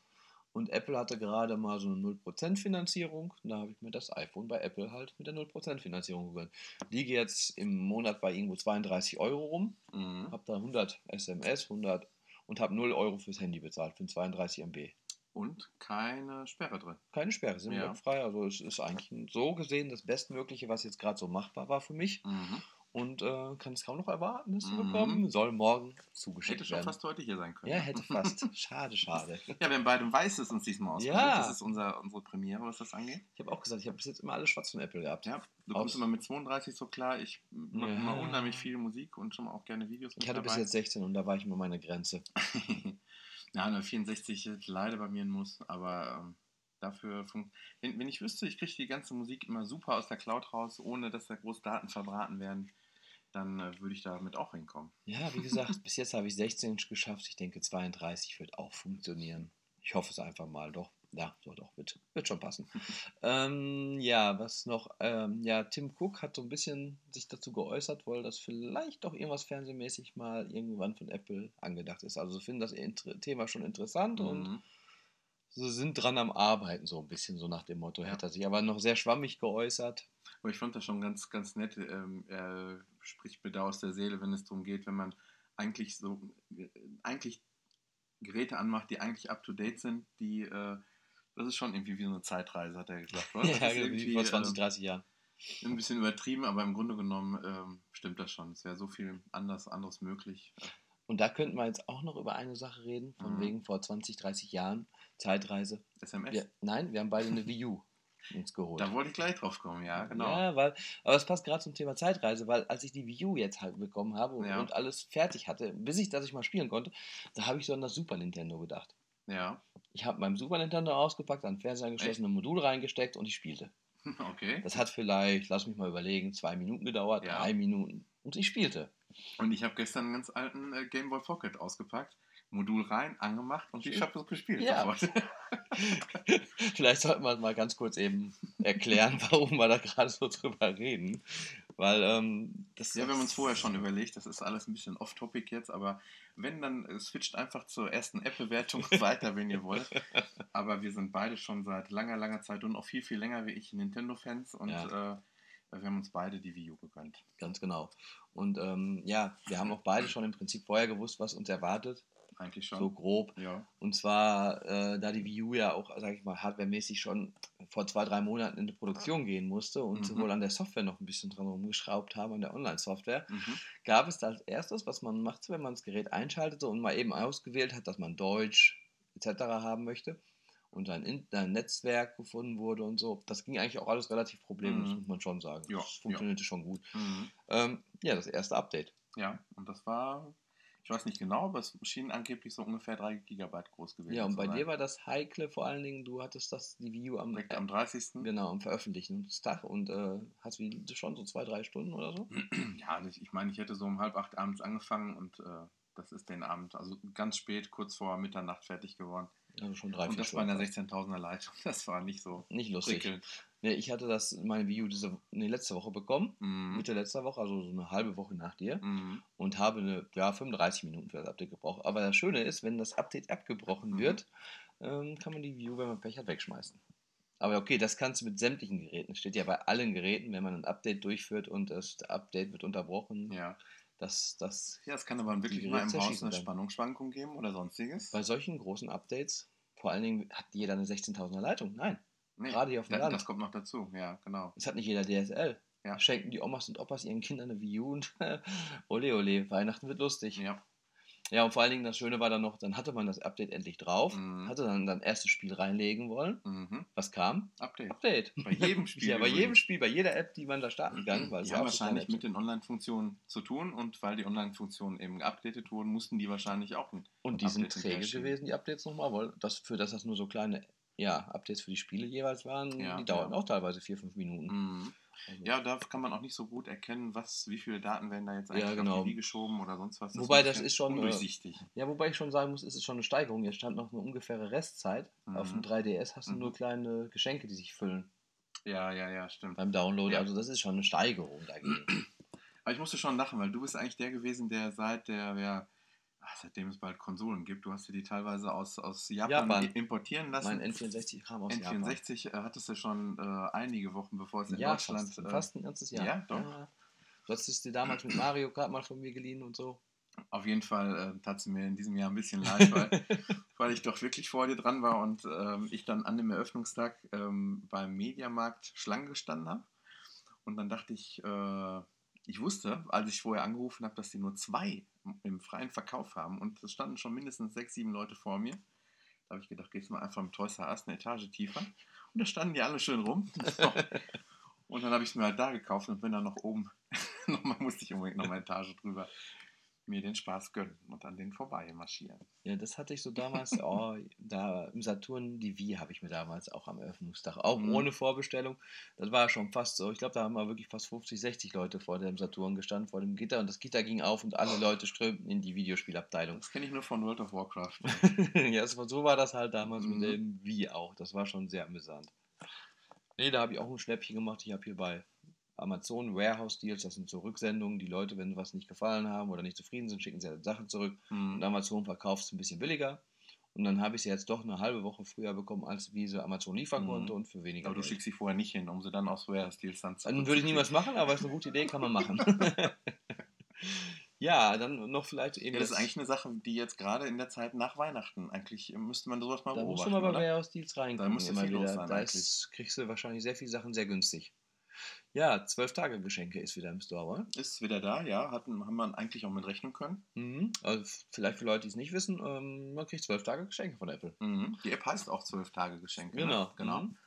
Und Apple hatte gerade mal so eine 0% Finanzierung. Da habe ich mir das iPhone bei Apple halt mit der 0% Finanzierung gegönnt. Liege jetzt im Monat bei irgendwo 32 Euro rum. Mhm. Habe da 100 SMS, 100 und habe 0 Euro fürs Handy bezahlt, für 32 MB. Und keine Sperre drin. Keine Sperre, sind Ja. webfrei. Also es ist eigentlich so gesehen das Bestmögliche, was jetzt gerade so machbar war für mich. Mhm. Und äh, kann es kaum noch erwarten, es zu Mhm. bekommen. Soll morgen zugeschickt Hätte schon werden. fast heute hier sein können. ja, hätte fast. schade, schade. Ja, wir haben beide Weißes uns diesmal ausgesucht. Ja. Das ist unser, unsere Premiere, was das angeht. Ich habe auch gesagt, ich habe bis jetzt immer alles schwarz von Apple gehabt. Ja, du Aus- kommst immer mit 32 so klar. Ich mache Ja. immer unheimlich viel Musik und schon auch gerne Videos mit Ich hatte bis dabei. jetzt 16 und da war ich immer meine Grenze. ja, eine 64 ist leider bei mir ein Muss, aber ähm, dafür, wenn, wenn ich wüsste, ich kriege die ganze Musik immer super aus der Cloud raus, ohne dass da groß Daten verbraten werden, dann äh, würde ich damit auch hinkommen. Ja, wie gesagt, bis jetzt habe ich 16 geschafft. Ich denke, 32 wird auch funktionieren. Ich hoffe es einfach mal. Doch, ja, so doch, wird, wird schon passen. ähm, ja, was noch? Ähm, ja, Tim Cook hat so ein bisschen sich dazu geäußert, wohl, dass vielleicht doch irgendwas fernsehmäßig mal irgendwann von Apple angedacht ist. Also sie finden das Thema schon interessant und Sie sind dran am Arbeiten, so ein bisschen, so nach dem Motto. Ja. Hat er sich aber noch sehr schwammig geäußert. Aber ich fand das schon ganz, ganz nett. Ähm, er spricht mir da aus der Seele, wenn es darum geht, wenn man eigentlich so äh, eigentlich Geräte anmacht, die eigentlich up to date sind, die äh, das ist schon irgendwie wie so eine Zeitreise, hat er gesagt. oder? Das ja, irgendwie, vor 20, ähm, 30 Jahren. ein bisschen übertrieben, aber im Grunde genommen ähm, stimmt das schon. Es wäre so viel anders, anderes möglich. Und da könnten wir jetzt auch noch über eine Sache reden, von Mhm. wegen vor 20, 30 Jahren, Zeitreise. SMS. Wir, nein, wir haben beide eine Wii U uns geholt. Da wollte ich gleich drauf kommen, ja, genau. Ja, weil, aber es passt gerade zum Thema Zeitreise, weil als ich die Wii U jetzt halt bekommen habe und, Ja. und alles fertig hatte, bis ich, dass ich mal spielen konnte, da habe ich so an das Super Nintendo gedacht. Ja, Ich habe meinem Super Nintendo ausgepackt, an den Fernseher angeschlossen, ein Modul reingesteckt und ich spielte. okay. Das hat vielleicht, lass mich mal überlegen, zwei Minuten gedauert, Ja. drei Minuten. Und ich spielte. Und ich habe gestern einen ganz alten äh, Game Boy Pocket ausgepackt, Modul rein, angemacht und ich habe das gespielt. Ja. Vielleicht sollten wir mal ganz kurz eben erklären, warum wir da gerade so drüber reden. Weil ähm, das Ja, wir haben uns vorher schon überlegt, das ist alles ein bisschen off-topic jetzt, aber wenn, dann äh, switcht einfach zur ersten Apple-Wertung weiter, wenn ihr wollt. Aber wir sind beide schon seit langer, langer Zeit und auch viel, viel länger wie ich Nintendo-Fans und Ja. äh, wir haben uns beide die Wii U gegönnt. Ganz genau. Und ähm, ja, wir haben auch beide schon im Prinzip vorher gewusst, was uns erwartet. Eigentlich schon. So grob. Ja. Und zwar, äh, da die Wii U ja auch, sag ich mal, hardwaremäßig schon vor zwei, drei Monaten in die Produktion gehen musste und Mhm. wohl an der Software noch ein bisschen dran rumgeschraubt haben, an der Online-Software, Mhm. gab es da als erstes, was man macht, wenn man das Gerät einschaltete und mal eben ausgewählt hat, dass man Deutsch etc. haben möchte und ein, In ein Netzwerk gefunden wurde und so. Das ging eigentlich auch alles relativ problemlos, Mhm. muss man schon sagen. Ja, das funktionierte schon gut. Mhm. Ähm, ja, das erste Update. Ja, und das war, ich weiß nicht genau, aber es schien angeblich so ungefähr 3 Gigabyte groß gewesen. Ja, und bei sein. dir war das heikle vor allen Dingen, du hattest das, die View am, direkt am 30. genau, am Veröffentlichungstag und äh, hast wie schon so zwei, drei Stunden oder so? Ja, ich, meine, ich hätte so um halb acht abends angefangen und äh, das ist den Abend, also ganz spät, kurz vor Mitternacht fertig geworden. Also schon drei, und das war in der Stunden. 16.000er Leitung. Das war nicht so Nicht lustig. prickelnd. Nee, ich hatte das, meine View diese nee, letzte Woche bekommen, Mhm. Mitte letzter Woche, also so eine halbe Woche nach dir. Mhm. und habe eine, ja, 35 Minuten für das Update gebraucht. Aber das Schöne ist, wenn das Update abgebrochen Mhm. wird, ähm, kann man die View, wenn man Pech hat, wegschmeißen. Aber okay, das kannst du mit sämtlichen Geräten. Steht ja bei allen Geräten, wenn man ein Update durchführt und das Update wird unterbrochen, Ja. dass das ja, es kann aber wirklich mal im Haus eine. Spannungsschwankung geben oder sonstiges. bei solchen großen Updates, vor allen Dingen hat jeder eine 16.000er Leitung. Nein, Nee, gerade hier auf dem das, Land. das kommt noch dazu, ja, genau. es hat nicht jeder DSL. Ja. Schenken die Omas und Opas ihren Kindern eine View und ole ole, Weihnachten wird lustig. Ja. Ja, und vor allen Dingen das Schöne war dann noch, dann hatte man das Update endlich drauf, Mhm. hatte dann dann erstes Spiel reinlegen wollen. Mhm. Was kam? Update. Update. Bei jedem Spiel. Ja, bei jedem übrigens. Spiel, bei jeder App, die man da starten kann. Weil es Die haben wahrscheinlich mit den Online-Funktionen zu tun und weil die Online-Funktionen eben geupdatet wurden, mussten die wahrscheinlich auch ein Und die sind träge gewesen, die Updates nochmal, weil das, für das das nur so kleine ja, Updates für die Spiele jeweils waren, Ja, die dauerten ja. auch teilweise vier, fünf Minuten. Mhm. Also, Ja, da kann man auch nicht so gut erkennen, was, wie viele Daten werden da jetzt eigentlich Ja, genau. auf die geschoben oder sonst was. Wobei ein das ist schon, äh, undurchsichtig. ja, wobei ich schon sagen muss, es ist schon eine Steigerung. Jetzt stand noch eine ungefähre Restzeit. Auf dem Mhm. 3DS hast du Mhm. nur kleine Geschenke, die sich füllen Ja, ja, ja, stimmt. beim Download. Ja. Also das ist schon eine Steigerung dagegen. Aber ich musste schon lachen, weil du bist eigentlich der gewesen, der seit der, ja, ach, seitdem es bald Konsolen gibt, du hast dir die teilweise aus, aus Japan, Japan. importieren lassen. mein N64 kam aus Japan. N64 äh, hattest du schon äh, einige Wochen, bevor es in Ja, Deutschland. fast, äh, fast ein ganzes Jahr. ja, doch. Du hast es dir damals mit Mario Kart mal von mir geliehen und so. Auf jeden Fall äh, tat es mir in diesem Jahr ein bisschen leid, weil, weil ich doch wirklich vor dir dran war und ähm, ich dann an dem Eröffnungstag ähm, beim Mediamarkt Schlange gestanden habe. Und dann dachte ich, äh, ich wusste, als ich vorher angerufen habe, dass die nur zwei im freien Verkauf haben. Und es standen schon mindestens sechs, sieben Leute vor mir. Da habe ich gedacht, gehst du mal einfach mit Toys R Us eine Etage tiefer. Und da standen die alle schön rum. Und dann habe ich es mir halt da gekauft und bin dann noch oben, nochmal musste ich unbedingt noch eine Etage drüber, mir den Spaß gönnen und an denen vorbei marschieren. Ja, das hatte ich so damals, oh, da im Saturn, die Wii habe ich mir damals auch am Eröffnungstag, auch Mhm. ohne Vorbestellung. Das war schon fast so, ich glaube, da haben wir wirklich fast 50, 60 Leute vor dem Saturn gestanden, vor dem Gitter und das Gitter ging auf und alle Leute strömten in die Videospielabteilung. Das kenne ich nur von World of Warcraft. ja, so so war das halt damals Mhm. mit dem Wii auch. Das war schon sehr amüsant. Nee, da habe ich auch ein Schnäppchen gemacht. Ich habe hier bei Amazon Warehouse Deals, das sind so Rücksendungen. Die Leute, wenn was nicht gefallen haben oder nicht zufrieden sind, schicken sie halt Sachen zurück. Und Hm. Amazon verkauft es ein bisschen billiger. Und dann habe ich sie jetzt doch eine halbe Woche früher bekommen, als wie sie Amazon liefern Mhm. konnte und für weniger. Aber du schickst sie vorher nicht hin, um sie dann aus Warehouse Deals dann zu Dann würde ich niemals machen, aber ist eine gute Idee, kann man machen. ja, dann noch vielleicht eben. Ja, das ist eigentlich eine Sache, die jetzt gerade in der Zeit nach Weihnachten, eigentlich müsste man sowas mal Da musst beobachten, du mal bei? Warehouse Deals reingucken. Da immer viel los wieder. sein Da ist, kriegst du wahrscheinlich sehr viele Sachen sehr günstig. Ja, 12 Tage Geschenke ist wieder im Store, oder? Ist wieder da, ja, hatten, haben wir eigentlich auch mit rechnen können. Mhm. Also vielleicht für Leute, die es nicht wissen, ähm, man kriegt 12 Tage Geschenke von Apple. Mhm. Die App heißt auch 12 Tage Geschenke. Genau. Ne? genau. Mhm.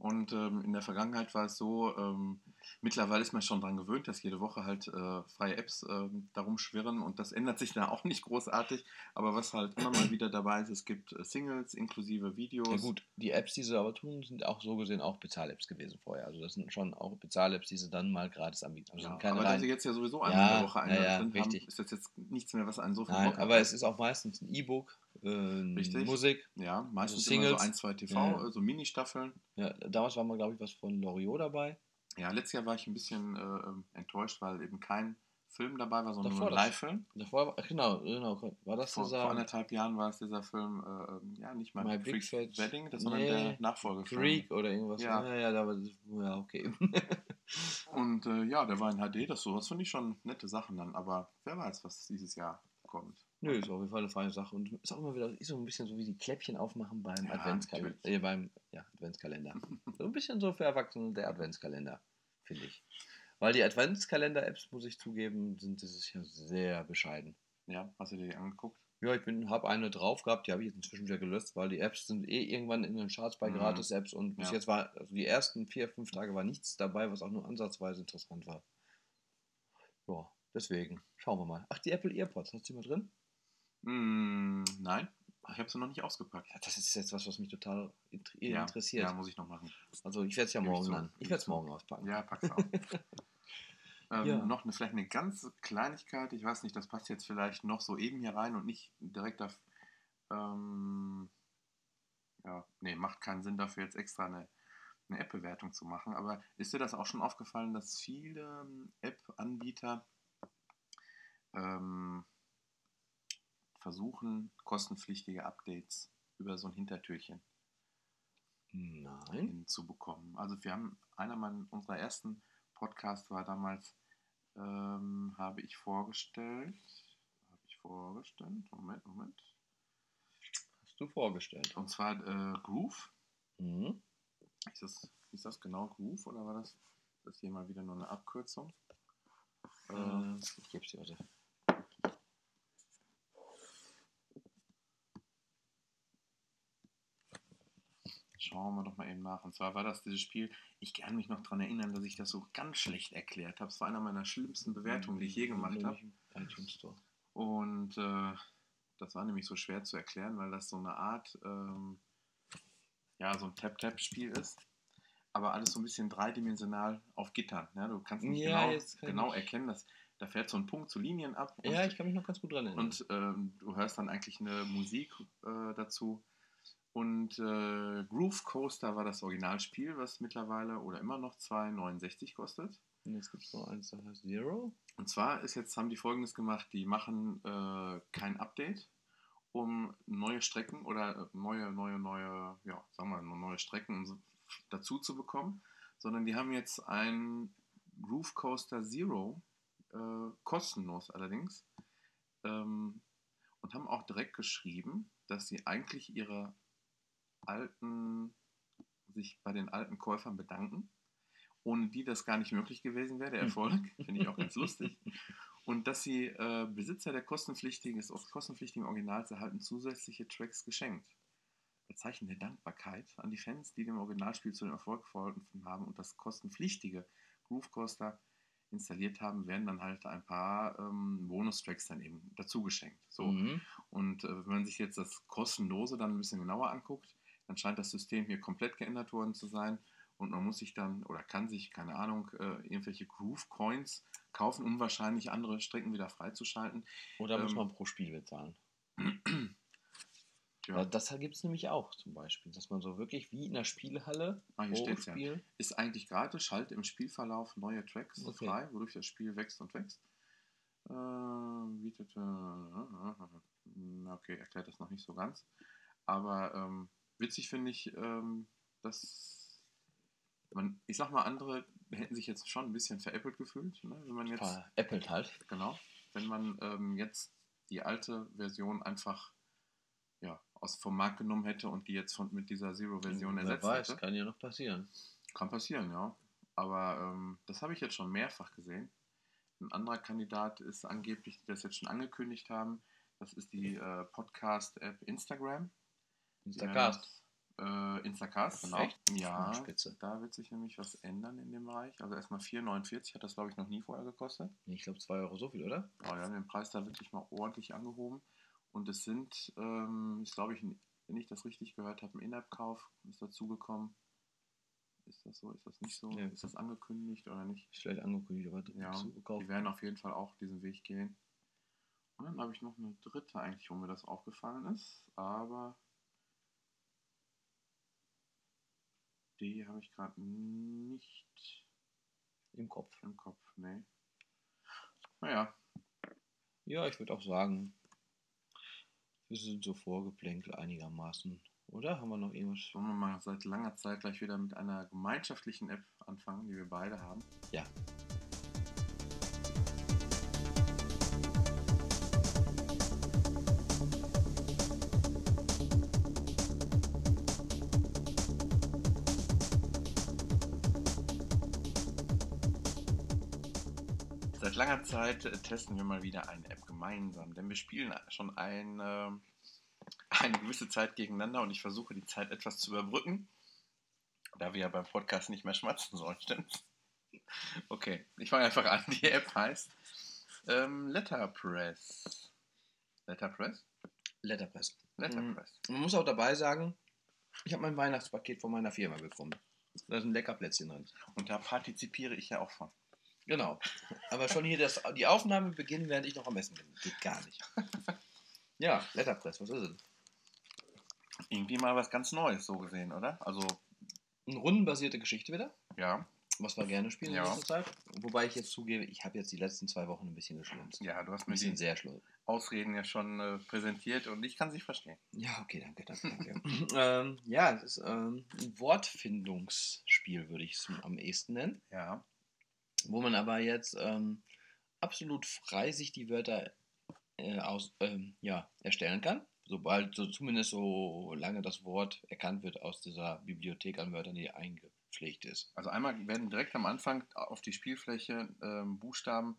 Und ähm, in der Vergangenheit war es so, ähm, mittlerweile ist man schon daran gewöhnt, dass jede Woche halt äh, freie Apps ähm, darum schwirren und das ändert sich da auch nicht großartig. Aber was halt immer mal wieder dabei ist, es gibt äh, Singles inklusive Videos. Ja gut, die Apps, die sie aber tun, sind auch so gesehen auch Bezahl-Apps gewesen vorher. Also das sind schon auch Bezahl-Apps, die sie dann mal gratis anbieten. Also Ja, aber da rein- sie jetzt ja sowieso einmal in Ja, der Woche eine ja, ja, haben, ist das jetzt nichts mehr, was einen so viel Nein, Bock aber hat. es ist auch meistens ein E-Book, äh, Richtig. Musik. Ja, meistens Also immer so Singles. ein, zwei TV, Ja, ja. äh, so Mini-Staffeln. Ja, damals war mal, glaube ich, was von Loriot dabei. Ja, letztes Jahr war ich ein bisschen äh, ähm, enttäuscht, weil eben kein Film dabei war, sondern Davor nur ein Live-Film. Davor, genau, genau, war das Vor, dieser vor anderthalb Jahren war es dieser Film, äh, ähm, ja, nicht mal My Big Freak Fat- Wedding, das sondern Nee, der Nachfolgefilm. Freak oder irgendwas? Ja. ja, ja, da war, ja okay. Und äh, ja, der war in HD, das sowas finde ich schon nette Sachen dann, aber wer weiß, was dieses Jahr kommt. Nö, ist auf jeden Fall eine feine Sache und ist auch immer wieder ist so ein bisschen so wie die Kläppchen aufmachen beim Ja, Adventskalender. Äh, beim ja, Adventskalender. so ein bisschen so für Erwachsene der Adventskalender, finde ich. Weil die Adventskalender-Apps, muss ich zugeben, sind dieses Jahr sehr bescheiden. Ja, hast du dir die angeguckt? Ja, ich habe eine drauf gehabt, die habe ich jetzt inzwischen wieder gelöst, weil die Apps sind eh irgendwann in den Charts bei Mhm. Gratis-Apps und bis Ja. jetzt war, also die ersten vier, fünf Tage war nichts dabei, was auch nur ansatzweise interessant war. Ja, deswegen, schauen wir mal. Ach, die Apple Earpods, hast du die mal drin? Mm, nein, ich habe sie noch nicht ausgepackt. Ja, das ist jetzt was, was mich total int Ja, interessiert. Ja, muss ich noch machen. also ich werde es ja morgen zu, dann. Ich werde es morgen auspacken. Ja, pack's auf. ähm, Ja. Noch eine, vielleicht eine ganz Kleinigkeit, ich weiß nicht, das passt jetzt vielleicht noch so eben hier rein und nicht direkt auf. Ähm, ja, nee, macht keinen Sinn dafür jetzt extra eine, eine App-Bewertung zu machen. Aber ist dir das auch schon aufgefallen, dass viele ähm, App-Anbieter ähm, versuchen, kostenpflichtige Updates über so ein Hintertürchen Nein. hinzubekommen. Also wir haben, einer meiner, unserer ersten Podcasts war damals, ähm, habe ich vorgestellt, habe ich vorgestellt, Moment, Moment, Hast du vorgestellt. und zwar äh, Groove, Mhm. ist das, ist das genau Groove oder war das, das hier mal wieder nur eine Abkürzung? Äh, Äh, ich gebe es dir, warte. Schauen wir doch mal eben nach. Und zwar war das dieses Spiel, ich kann mich noch daran erinnern, dass ich das so ganz schlecht erklärt habe. Es war einer meiner schlimmsten Bewertungen, die ich je gemacht habe. Und äh, das war nämlich so schwer zu erklären, weil das so eine Art, ähm, ja, so ein Tap-Tap-Spiel ist. Aber alles so ein bisschen dreidimensional auf Gittern. Ja, du kannst nicht Ja, genau, genau erkennen, dass da fährt so ein Punkt zu Linien ab. Ja, ich kann mich noch ganz gut dran erinnern. und ähm, du hörst dann eigentlich eine Musik äh, dazu. Und äh, Groove Coaster war das Originalspiel, was mittlerweile oder immer noch 2,69 kostet. Und jetzt gibt es noch eins, das heißt Zero. Und zwar ist jetzt, haben die folgendes gemacht, die machen äh, kein Update, um neue Strecken oder äh, neue, neue, neue, ja, sagen wir mal, neue Strecken dazu zu bekommen, sondern die haben jetzt ein Groove Coaster Zero, äh, kostenlos allerdings, ähm, und haben auch direkt geschrieben, dass sie eigentlich ihre alten, sich bei den alten Käufern bedanken, ohne die das gar nicht möglich gewesen wäre, der Erfolg, finde ich auch ganz lustig. Und dass sie äh, Besitzer der kostenpflichtigen, des kostenpflichtigen Originals erhalten zusätzliche Tracks geschenkt. Als Zeichen der Dankbarkeit an die Fans, die dem Originalspiel zu dem Erfolg verholfen haben und das kostenpflichtige Groove Coaster installiert haben, werden dann halt ein paar ähm, Bonustracks dann eben dazu geschenkt. So. Mhm. Und äh, wenn man sich jetzt das kostenlose dann ein bisschen genauer anguckt, dann scheint das System hier komplett geändert worden zu sein. Und man muss sich dann oder kann sich, keine Ahnung, äh, irgendwelche Groove Coins kaufen, um wahrscheinlich andere Strecken wieder freizuschalten. Oder muss Ähm, man pro Spiel bezahlen? Ja. Das gibt es nämlich auch zum Beispiel, dass man so wirklich wie in der Spielhalle Ah, hier steht's ja. Spiel. Ist eigentlich gratis, schaltet im Spielverlauf neue Tracks Okay. frei, wodurch das Spiel wächst und wächst. Äh, bietet, äh, okay, erklärt das noch nicht so ganz. Aber ähm, witzig finde ich, ähm, dass man, ich sag mal, andere hätten sich jetzt schon ein bisschen veräppelt gefühlt, ne? wenn man jetzt, Veräppelt halt. genau, wenn man ähm, jetzt die alte Version einfach ja, aus vom Markt genommen hätte und die jetzt von, mit dieser Zero-Version ersetzt weiß, hätte. kann ja noch passieren. Kann passieren, ja. Aber ähm, das habe ich jetzt schon mehrfach gesehen. Ein anderer Kandidat ist angeblich, die das jetzt schon angekündigt haben. Das ist die äh, Podcast-App Instagram. Instacast. Äh, Instacast, genau. Echt? Ja, Spitze. da wird sich nämlich was ändern in dem Bereich. Also erstmal 4,49 hat das, glaube ich, noch nie vorher gekostet. Ich glaube 2 Euro so viel, oder? Wir haben den Preis da wirklich mal ordentlich angehoben. Und es sind, ähm, ist, glaube ich, wenn ich das richtig gehört habe, ein In-App-Kauf ist dazugekommen. Ist das so? Ist das nicht so? Ja. Ist das angekündigt oder nicht? Schlecht angekündigt, aber Ja, zugekauft. die werden auf jeden Fall auch diesen Weg gehen. Und dann habe ich noch eine dritte eigentlich, wo mir das aufgefallen ist, aber die habe ich gerade nicht Im Kopf. im Kopf. Nee. Naja, Ja, ich würde auch sagen, wir sind so vorgeplänkelt einigermaßen. Oder? Haben wir noch irgendwas? wollen wir mal seit langer Zeit gleich wieder mit einer gemeinschaftlichen App anfangen, die wir beide haben. Ja. Langer Zeit äh, testen wir mal wieder eine App gemeinsam, denn wir spielen schon ein, äh, eine gewisse Zeit gegeneinander und ich versuche die Zeit etwas zu überbrücken, da wir ja beim Podcast nicht mehr schmatzen sollen, stimmt's? Okay, ich fange einfach an. Die App heißt ähm, Letterpress. Letterpress? Letterpress. Letterpress. Man muss auch dabei sagen, ich habe mein Weihnachtspaket von meiner Firma bekommen. Da ist ein lecker Plätzchen drin. Und da partizipiere ich ja auch von. Genau. Aber schon hier das, die Aufnahme beginnen, während ich noch am Essen bin. Geht gar nicht. Ja, Letterpress, was ist es? Irgendwie mal was ganz Neues so gesehen, oder? Also, Eine rundenbasierte Geschichte wieder, ja. was wir gerne spielen Ja. in letzter Zeit. Wobei ich jetzt zugebe, ich habe jetzt die letzten zwei Wochen ein bisschen geschlunzt. Ja, du hast Ein mir bisschen die sehr schlimm. Ausreden ja schon äh, präsentiert und ich kann sie verstehen. Ja, okay, danke, danke, danke. ähm, ja, es ist ähm, ein Wortfindungsspiel, würde ich es am ehesten nennen. Ja. Wo man aber jetzt ähm, absolut frei sich die Wörter äh, aus, ähm, ja, erstellen kann. Sobald, so zumindest so lange das Wort erkannt wird aus dieser Bibliothek an Wörtern, die eingepflegt ist. Also einmal werden direkt am Anfang auf die Spielfläche ähm, Buchstaben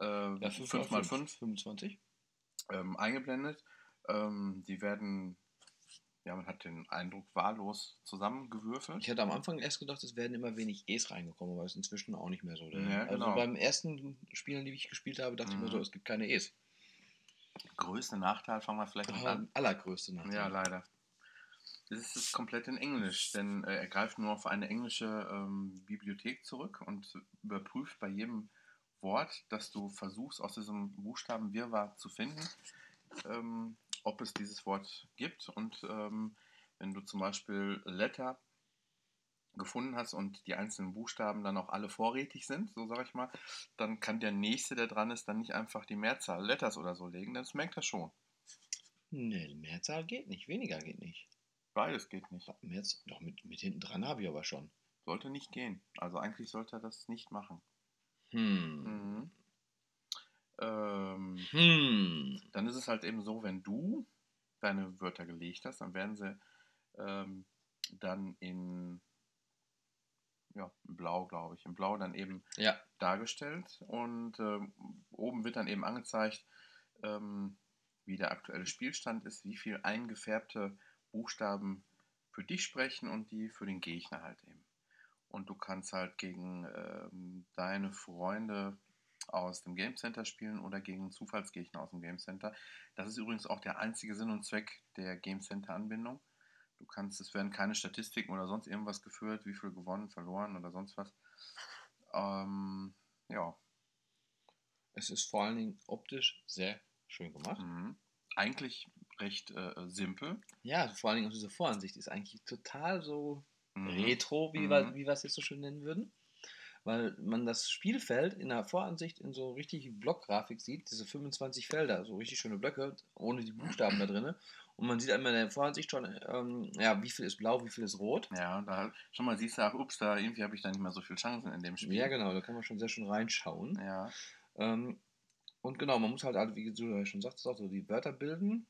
äh, Ja, 5 mal 5 25. ähm, eingeblendet. Ähm, die werden ja, man hat den Eindruck wahllos zusammengewürfelt. Ich hatte am Anfang erst gedacht, es werden immer wenig E's reingekommen, aber es ist inzwischen auch nicht mehr so. Ja, genau. Also beim ersten Spielen, die ich gespielt habe, dachte ich mir Mhm. so, es gibt keine E's. Größte Nachteil, fangen wir vielleicht Aber an. allergrößte Nachteil. Ja, leider. Es ist komplett in Englisch, denn äh, er greift nur auf eine englische ähm, Bibliothek zurück und überprüft bei jedem Wort, das du versuchst, aus diesem Buchstabenwirrwarr zu finden, ähm, ob es dieses Wort gibt. Und ähm, wenn du zum Beispiel Letter gefunden hast und die einzelnen Buchstaben dann auch alle vorrätig sind, so sage ich mal, dann kann der nächste, der dran ist, dann nicht einfach die Mehrzahl Letters oder so legen, das merkt er schon. Nee, Mehrzahl geht nicht, weniger geht nicht. Beides geht nicht. Mehrzahl, doch mit, mit hinten dran habe ich aber schon. Sollte nicht gehen. Also eigentlich sollte er das nicht machen. Hm. Mhm. Ähm, Hm. dann ist es halt eben so, wenn du deine Wörter gelegt hast, dann werden sie ähm, dann in ja, in Blau, glaube ich, in Blau dann eben Ja. dargestellt und ähm, oben wird dann eben angezeigt, ähm, wie der aktuelle Spielstand ist, wie viel eingefärbte Buchstaben für dich sprechen und die für den Gegner halt eben. Und du kannst halt gegen ähm, deine Freunde aus dem Game Center spielen oder gegen Zufallsgegner aus dem Game Center. Das ist übrigens auch der einzige Sinn und Zweck der Game Center Anbindung. Du kannst, es werden keine Statistiken oder sonst irgendwas geführt, wie viel gewonnen, verloren oder sonst was. Ähm, ja, Es ist vor allen Dingen optisch sehr schön gemacht. mhm. eigentlich recht äh, simpel. Ja, also vor allen Dingen auch diese Voransicht ist eigentlich total so Mhm. retro, wie, Mhm. wir, wie wir es jetzt so schön nennen würden. Weil man das Spielfeld in der Voransicht in so richtig Blockgrafik sieht, diese 25 Felder, so richtig schöne Blöcke, ohne die Buchstaben da drin. Und man sieht einmal in der Voransicht schon, ähm, ja, wie viel ist blau, wie viel ist rot. Ja, da schon mal siehst du, ach, ups, da irgendwie habe ich da nicht mehr so viel Chancen in dem Spiel. Ja, genau, da kann man schon sehr schön reinschauen. Ja, Ähm, und genau, man muss halt, halt, wie du schon sagtest, auch so die Wörter bilden.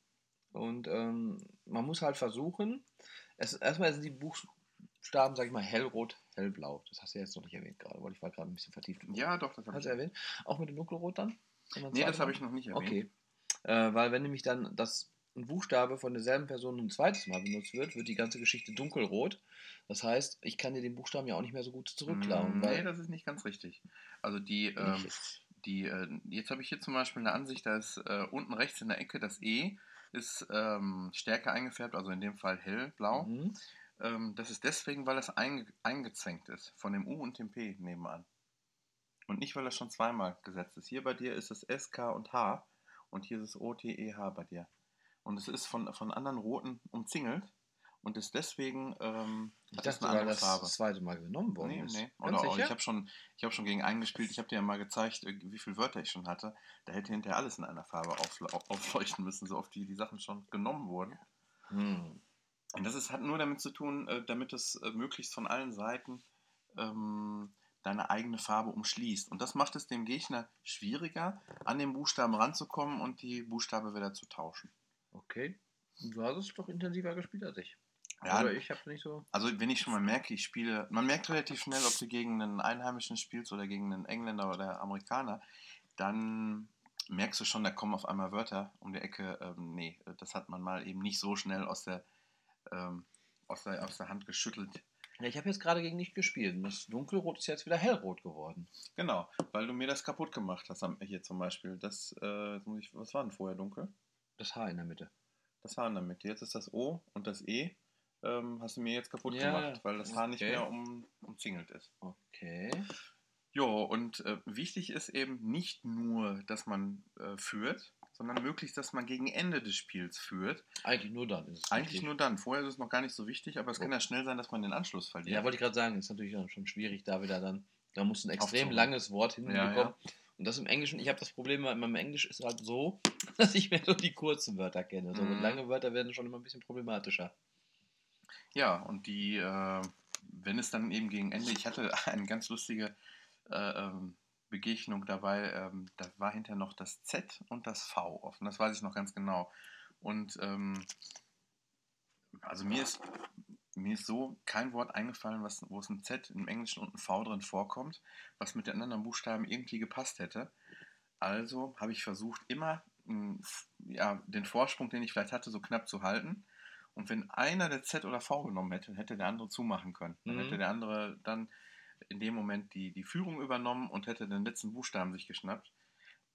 Und ähm, man muss halt versuchen, es, erstmal sind die Buchstaben, sag ich mal, hellrot, hellblau. Das hast du ja jetzt noch nicht erwähnt gerade, weil ich war gerade ein bisschen vertieft. ja doch, das habe Hast du erwähnt? Auch mit dem Dunkelrot dann? Nee, das habe ich noch nicht erwähnt. Okay. Äh, weil wenn nämlich dann das ein Buchstabe von derselben Person ein zweites Mal benutzt wird, wird die ganze Geschichte dunkelrot. Das heißt, ich kann dir den Buchstaben ja auch nicht mehr so gut zurückklauen. Mm, Nee, das ist nicht ganz richtig. Also die, ähm, die äh, jetzt habe ich hier zum Beispiel eine Ansicht, da ist äh, unten rechts in der Ecke das E ist ähm, stärker eingefärbt, also in dem Fall hellblau. Mhm. Ähm, das ist deswegen, weil das einge eingezwängt ist von dem U und dem P nebenan. Und nicht, weil das schon zweimal gesetzt ist. Hier bei dir ist es S, K und H und hier ist es O, T, E, H bei dir. Und es ist von, von anderen Roten umzingelt und ist deswegen ähm, Ich dachte, eine weil andere das Farbe. das zweite Mal genommen worden Nee, ist. nee. Oder auch, ich habe schon, ich hab schon gegen einen gespielt, ich habe dir ja mal gezeigt, äh, wie viele Wörter ich schon hatte. Da hätte hinterher alles in einer Farbe aufle- au- aufleuchten müssen, so oft die, die Sachen schon genommen wurden. Hm. Und das ist, hat nur damit zu tun, äh, damit es äh, möglichst von allen Seiten ähm, deine eigene Farbe umschließt. Und das macht es dem Gegner schwieriger, an den Buchstaben ranzukommen und die Buchstabe wieder zu tauschen. Okay. Du hast es doch intensiver gespielt als ich. Ja, Oder ich habe nicht so. Also wenn ich schon mal merke, ich spiele, man merkt relativ schnell, ob du gegen einen Einheimischen spielst oder gegen einen Engländer oder Amerikaner, dann merkst du schon, da kommen auf einmal Wörter um die Ecke. Ähm, nee, das hat man mal eben nicht so schnell aus der, ähm, aus der, aus der Hand geschüttelt. Ja, ich habe jetzt gerade gegen dich gespielt. Das Dunkelrot ist jetzt wieder hellrot geworden. Genau, weil du mir das kaputt gemacht hast. Hier zum Beispiel. Das, äh, was war denn vorher dunkel? Das Haar in der Mitte. Das H in der Mitte. Jetzt ist das O und das E. Ähm, hast du mir jetzt kaputt Ja, gemacht, weil das H nicht okay. mehr um, umzingelt ist. Okay. Jo, und äh, wichtig ist eben nicht nur, dass man äh, führt, sondern möglichst, dass man gegen Ende des Spiels führt. Eigentlich nur dann ist es Eigentlich wichtig. nur dann. Vorher ist es noch gar nicht so wichtig, aber es kann ja schnell sein, dass man den Anschluss verliert. Ja, wollte ich gerade sagen, ist natürlich schon schwierig, da wieder dann. Da muss ein extrem langes Wort hinbekommen. Ja, ja. Und das im Englischen, ich habe das Problem, in meinem Englisch ist halt so, dass ich mehr so die kurzen Wörter kenne. So Mhm. lange Wörter werden schon immer ein bisschen problematischer. Ja, und die, äh, wenn es dann eben gegen Ende, ich hatte eine ganz lustige äh, ähm, Begegnung dabei, ähm, da war hinterher noch das Z und das V offen, das weiß ich noch ganz genau. Und ähm, also mir ist, mir ist so kein Wort eingefallen, was, wo es ein Z im Englischen und ein V drin vorkommt, was mit den anderen Buchstaben irgendwie gepasst hätte. Also habe ich versucht, immer mh, ja, den Vorsprung, den ich vielleicht hatte, so knapp zu halten Und wenn einer der Z oder V genommen hätte, hätte der andere zumachen können. Dann Mhm. hätte der andere dann in dem Moment die, die Führung übernommen und hätte den letzten Buchstaben sich geschnappt.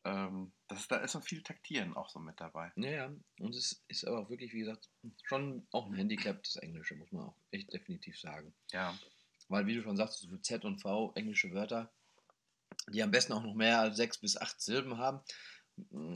Ähm, das, da ist noch viel Taktieren auch so mit dabei. Ja, ja. Und es ist aber auch wirklich, wie gesagt, schon auch ein Handicap, das Englische, muss man auch echt definitiv sagen. Ja. Weil, wie du schon sagst, so für Z und V englische Wörter, die am besten auch noch mehr als sechs bis acht Silben haben,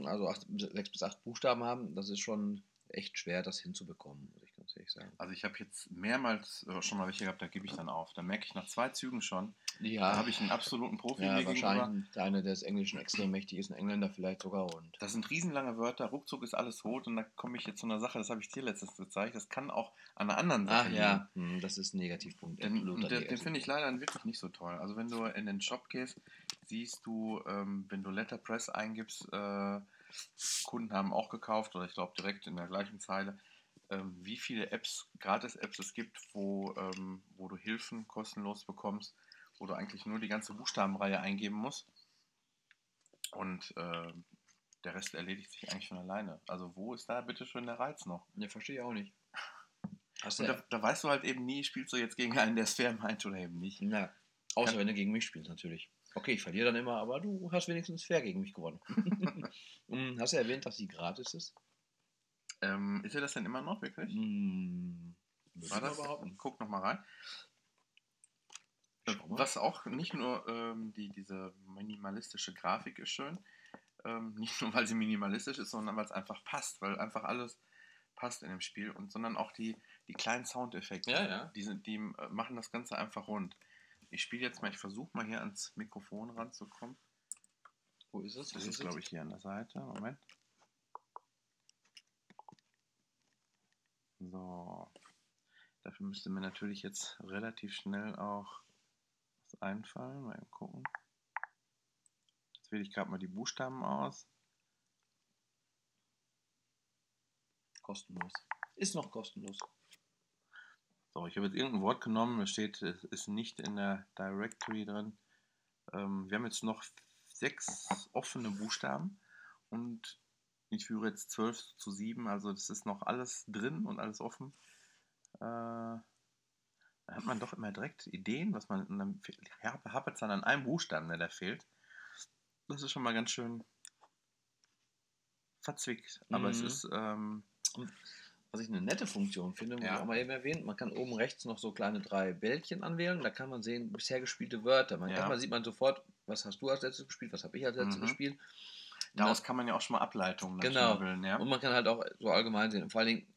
also acht, sechs bis acht Buchstaben haben, das ist schon echt schwer, das hinzubekommen, muss ich sagen. Also ich habe jetzt mehrmals äh, schon mal welche gehabt, da gebe ich dann auf. Da merke ich nach zwei Zügen schon, Ja, da habe ich einen absoluten Profi ja mir gegenüber. wahrscheinlich der eine des Englischen extrem mächtig ist, ein Engländer vielleicht sogar und. Das sind riesenlange Wörter, ruckzuck ist alles rot und da komme ich jetzt zu einer Sache, das habe ich dir letztens gezeigt, das kann auch an einer anderen Sache Ach ja, hm, das ist ein Negativpunkt. Den, den, den finde ich leider wirklich nicht so toll. Also wenn du in den Shop gehst, siehst du, ähm, wenn du Letterpress eingibst, äh, Kunden haben auch gekauft oder ich glaube direkt in der gleichen Zeile, ähm, wie viele Apps, Gratis-Apps es gibt, wo, ähm, wo du Hilfen kostenlos bekommst, wo du eigentlich nur die ganze Buchstabenreihe eingeben musst und äh, der Rest erledigt sich eigentlich von alleine. Also wo ist da bitte schön der Reiz noch? Ja, verstehe ich auch nicht. Hast Und da, da weißt du halt eben nie, spielst du jetzt gegen einen, der es fair meint oder eben nicht. Na, außer Kann- wenn du gegen mich spielst, natürlich. Okay, ich verliere dann immer, aber du hast wenigstens fair gegen mich gewonnen. Hm, hast du erwähnt, dass sie gratis ist? Ähm, ist er das denn immer noch wirklich? Würde War das? behaupten. Guck noch mal rein. Was auch nicht nur ähm, die, diese minimalistische Grafik ist schön, ähm, nicht nur weil sie minimalistisch ist, sondern weil es einfach passt, weil einfach alles passt in dem Spiel und sondern auch die, die kleinen Soundeffekte, Ja, ja. Die, sind, die äh, machen das Ganze einfach rund. Ich spiele jetzt mal, ich versuche mal hier ans Mikrofon ranzukommen. Wo ist es? Das Wo ist, glaube ich, hier an der Seite. Moment. So. Dafür müsste mir natürlich jetzt relativ schnell auch was einfallen. Mal eben gucken. Jetzt wähle ich gerade mal die Buchstaben aus. Kostenlos. Ist noch kostenlos. So, ich habe jetzt irgendein Wort genommen. Es steht, es ist nicht in der Directory drin. Ähm, wir haben jetzt noch sechs offene Buchstaben und ich führe jetzt 12 zu 7. Also, das ist noch alles drin und alles offen. Äh, da hat man doch immer direkt Ideen, was man. Und dann hapert es dann an einem Buchstaben, der da fehlt. Das ist schon mal ganz schön verzwickt. Aber es Mhm. ist. Ähm, Was ich eine nette Funktion finde, muss Ja. ich auch mal eben erwähnen, man kann oben rechts noch so kleine drei Bällchen anwählen. Da kann man sehen, bisher gespielte Wörter. Man, Ja. Erstmal sieht man sofort, was hast du als letztes gespielt, was habe ich als letztes Mhm. gespielt. Daraus kann man ja auch schon mal Ableitungen Genau. schnibbeln, ja. Und man kann halt auch so allgemein sehen. Und vor allen Dingen,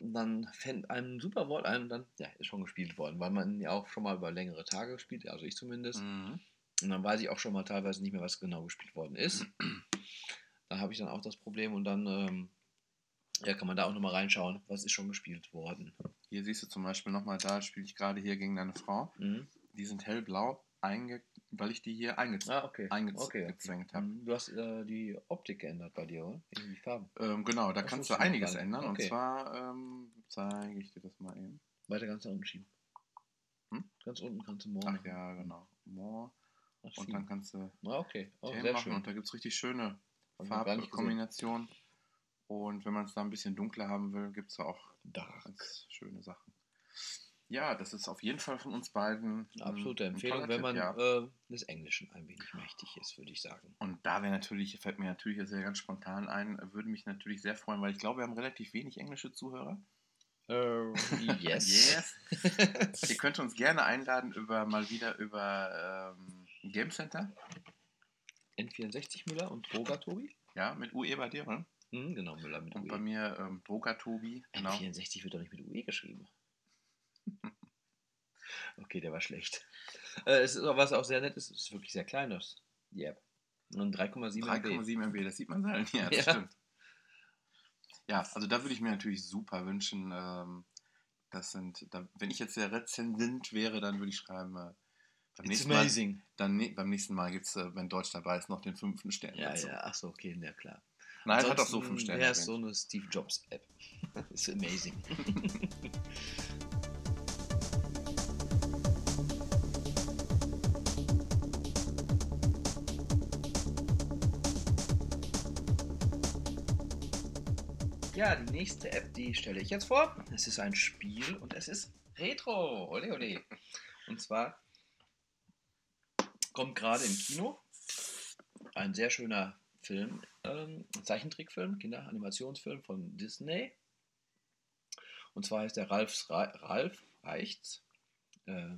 dann fällt einem ein super Wort ein und dann, ja, ist schon gespielt worden, weil man ja auch schon mal über längere Tage gespielt, also ich zumindest. Mhm. Und dann weiß ich auch schon mal teilweise nicht mehr, was genau gespielt worden ist. Da habe ich dann auch das Problem und dann ähm, ja, kann man da auch nochmal reinschauen, was ist schon gespielt worden. Hier siehst du zum Beispiel nochmal, da spiele ich gerade hier gegen eine Frau. Mhm. Die sind hellblau, einge weil ich die hier eingez Ah, okay. eingezwängt okay, okay. habe. Mhm. Du hast äh, die Optik geändert bei dir, oder? Die Farben. Ähm, genau, da Das kannst du einiges ändern. Und zwar ähm, zeige ich dir das mal eben. Weiter ganz nach unten schieben. Hm? Ganz unten kannst du morgen. Ach ja, genau. More. Ach, Und dann kannst du ah, okay. Oh, Themen sehr machen. schön. Und da gibt es richtig schöne. Farbkombinationen. Und wenn man es da ein bisschen dunkler haben will, gibt es da auch ganz schöne Sachen. Ja, das ist auf jeden Fall von uns beiden Eine absolute ein- Empfehlung, wenn man ja. äh, des Englischen ein wenig mächtig ist, würde ich sagen. Und da wäre natürlich, fällt mir natürlich sehr ganz spontan ein, würde mich natürlich sehr freuen, weil ich glaube, wir haben relativ wenig englische Zuhörer. Äh, yes. Yes. Ihr könnt uns gerne einladen über mal wieder über ähm, Game Center. N64 Müller und Droger Tobi? Ja, mit UE bei dir, oder? Mhm, genau, Müller mit Und UE. bei mir ähm, Droger Tobi. Genau. N64 wird doch nicht mit UE geschrieben. okay, der war schlecht. Äh, es ist was auch sehr nett ist, es ist wirklich sehr klein, das, die App. Und 3,7 MB. 3,7 MB, das sieht man halt. Ja, das Ja. stimmt. Ja, also da würde ich mir natürlich super wünschen, ähm, das sind, da, wenn ich jetzt der Rezensent wäre, dann würde ich schreiben, äh, beim, nächsten Mal, dann, ne- beim nächsten Mal gibt es, äh, wenn Deutsch dabei ist, noch den fünften Stern Ja, dazu. ja, ach so, okay, na klar. Nein, hat auch so fünf Sterne. es erwähnt. so eine Steve Jobs App. ist amazing. Ja, die nächste App, die stelle ich jetzt vor. Es ist ein Spiel und es ist Retro. Ole, ole. Und zwar kommt gerade im Kino ein sehr schöner Film, ähm, Zeichentrickfilm, Kinderanimationsfilm von Disney. Und zwar heißt der Ralf, Ralf Reichts. Äh,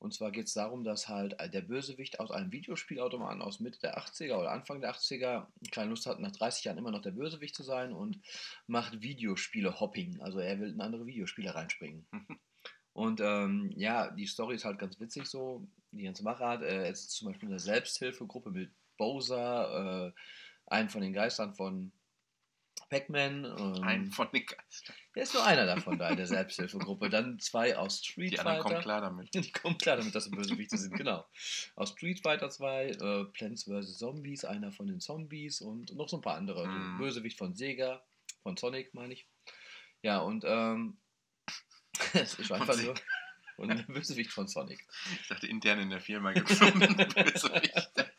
und zwar geht es darum, dass halt der Bösewicht aus einem Videospielautomaten aus Mitte der 80er oder Anfang der 80er keine Lust hat, nach 30 Jahren immer noch der Bösewicht zu sein und macht Videospiele-Hopping. Also er will in andere Videospiele reinspringen. und ähm, ja, die Story ist halt ganz witzig so. Die ganze Machart. Äh, es ist zum Beispiel eine Selbsthilfegruppe mit Bowser, äh, einen von den Geistern von Pac-Man. Ähm, Ein von den Geistern. Der ist nur einer davon da in der Selbsthilfegruppe. Dann zwei aus Street Fighter. Die anderen kommen klar damit. Die kommen klar damit, dass sie Bösewichte sind, genau. Aus Street Fighter 2, äh, Plants vs. Zombies, einer von den Zombies und noch so ein paar andere. Mm. Bösewicht von Sega, von Sonic, meine ich. Ja, und ähm, es ist einfach nur. Und ein Bösewicht von Sonic. Ich dachte, intern in der Firma gibt es einen Bösewicht.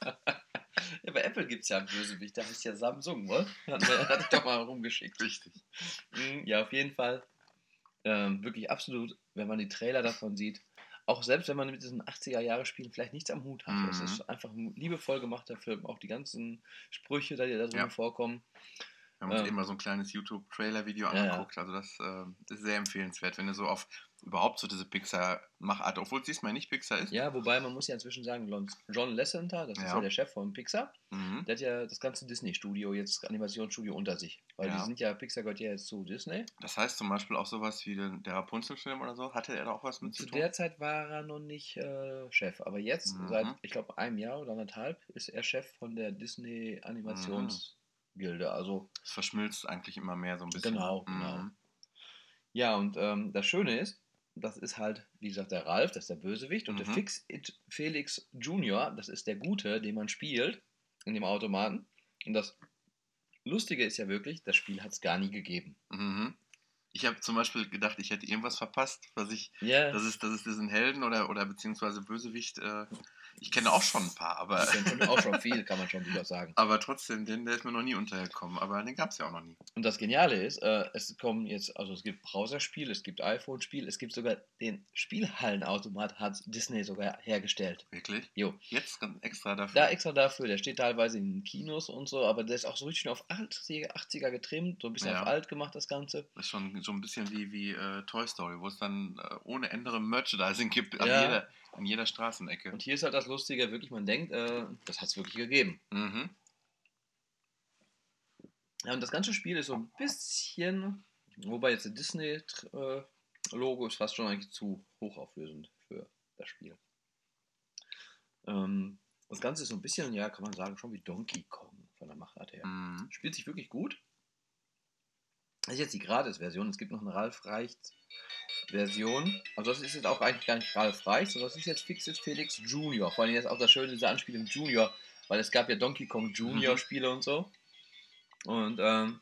Apple gibt es ja einen Bösewicht, der heißt ja Samsung, ne? Hat, hat ich doch mal rumgeschickt. Richtig. Mhm, ja, auf jeden Fall. Ähm, wirklich absolut, wenn man die Trailer davon sieht, auch selbst wenn man mit diesen 80er-Jahre-Spielen vielleicht nichts am Hut hat. Mhm. Es ist einfach ein liebevoll gemachter Film, auch die ganzen Sprüche, die da drin ja. vorkommen. Wir haben uns ähm, eben mal so ein kleines YouTube-Trailer-Video angeguckt. Ja, ja. Also das, äh, das, ist sehr empfehlenswert, wenn du so auf überhaupt so diese Pixar-Machart, obwohl es diesmal nicht Pixar ist. Ja, wobei man muss ja inzwischen sagen, John Lasseter, das ja. ist ja der Chef von Pixar, mhm. der hat ja das ganze Disney-Studio, jetzt Animationsstudio unter sich. Weil ja. die sind ja, Pixar gehört ja jetzt zu Disney. Das heißt zum Beispiel auch sowas wie den, der Rapunzel-Film oder so, hatte er da auch was mit zu, zu tun? Zu der Zeit war er noch nicht äh, Chef, aber jetzt, mhm. seit, ich glaube, einem Jahr oder anderthalb, ist er Chef von der Disney-Animations- mhm. Also es verschmilzt eigentlich immer mehr so ein bisschen. Genau, genau. Mhm. Ja, und ähm, das Schöne ist, das ist halt, wie gesagt, der Ralf, das ist der Bösewicht, und mhm. der Fix It Felix Junior, das ist der Gute, den man spielt in dem Automaten. Und das Lustige ist ja wirklich, das Spiel hat es gar nie gegeben. Mhm. Ich habe zum Beispiel gedacht, ich hätte irgendwas verpasst, was ich, yeah. dass es, dass es diesen Helden oder, oder beziehungsweise Bösewicht äh, ich kenne auch schon ein paar, aber. Ich kenne auch schon viel, kann man schon wieder sagen. Aber trotzdem, den, der ist mir noch nie untergekommen, aber den gab es ja auch noch nie. Und das Geniale ist, äh, es kommen jetzt, also es gibt Browserspiel, es gibt iPhone-Spiel, es gibt sogar den Spielhallenautomat, hat Disney sogar hergestellt. Wirklich? Jo. Jetzt extra dafür? Da extra dafür, der steht teilweise in Kinos und so, aber der ist auch so richtig auf 80er, 80er getrimmt, so ein bisschen ja. auf alt gemacht, das Ganze. Das ist schon so ein bisschen wie, wie äh, Toy Story, wo es dann äh, ohne Ende Merchandising gibt ja. jeder an jeder Straßenecke. Und hier ist halt das Lustige, wirklich, man denkt, äh, das hat es wirklich gegeben. Mhm. Ja, und das ganze Spiel ist so ein bisschen, wobei jetzt der Disney-Logo ist fast schon eigentlich zu hochauflösend für das Spiel. Ähm, das Ganze ist so ein bisschen, ja, kann man sagen, schon wie Donkey Kong von der Machart her. Mhm. Spielt sich wirklich gut. Das ist jetzt die Gratis-Version. Es gibt noch eine Ralf Reichts Version. Also das ist jetzt auch eigentlich gar nicht Ralf Reich, sondern das ist jetzt Fixit Felix Junior. Vor allem jetzt auch das Schöne, diese Anspielung Junior, weil es gab ja Donkey Kong Junior mhm. Spiele und so. Und ähm,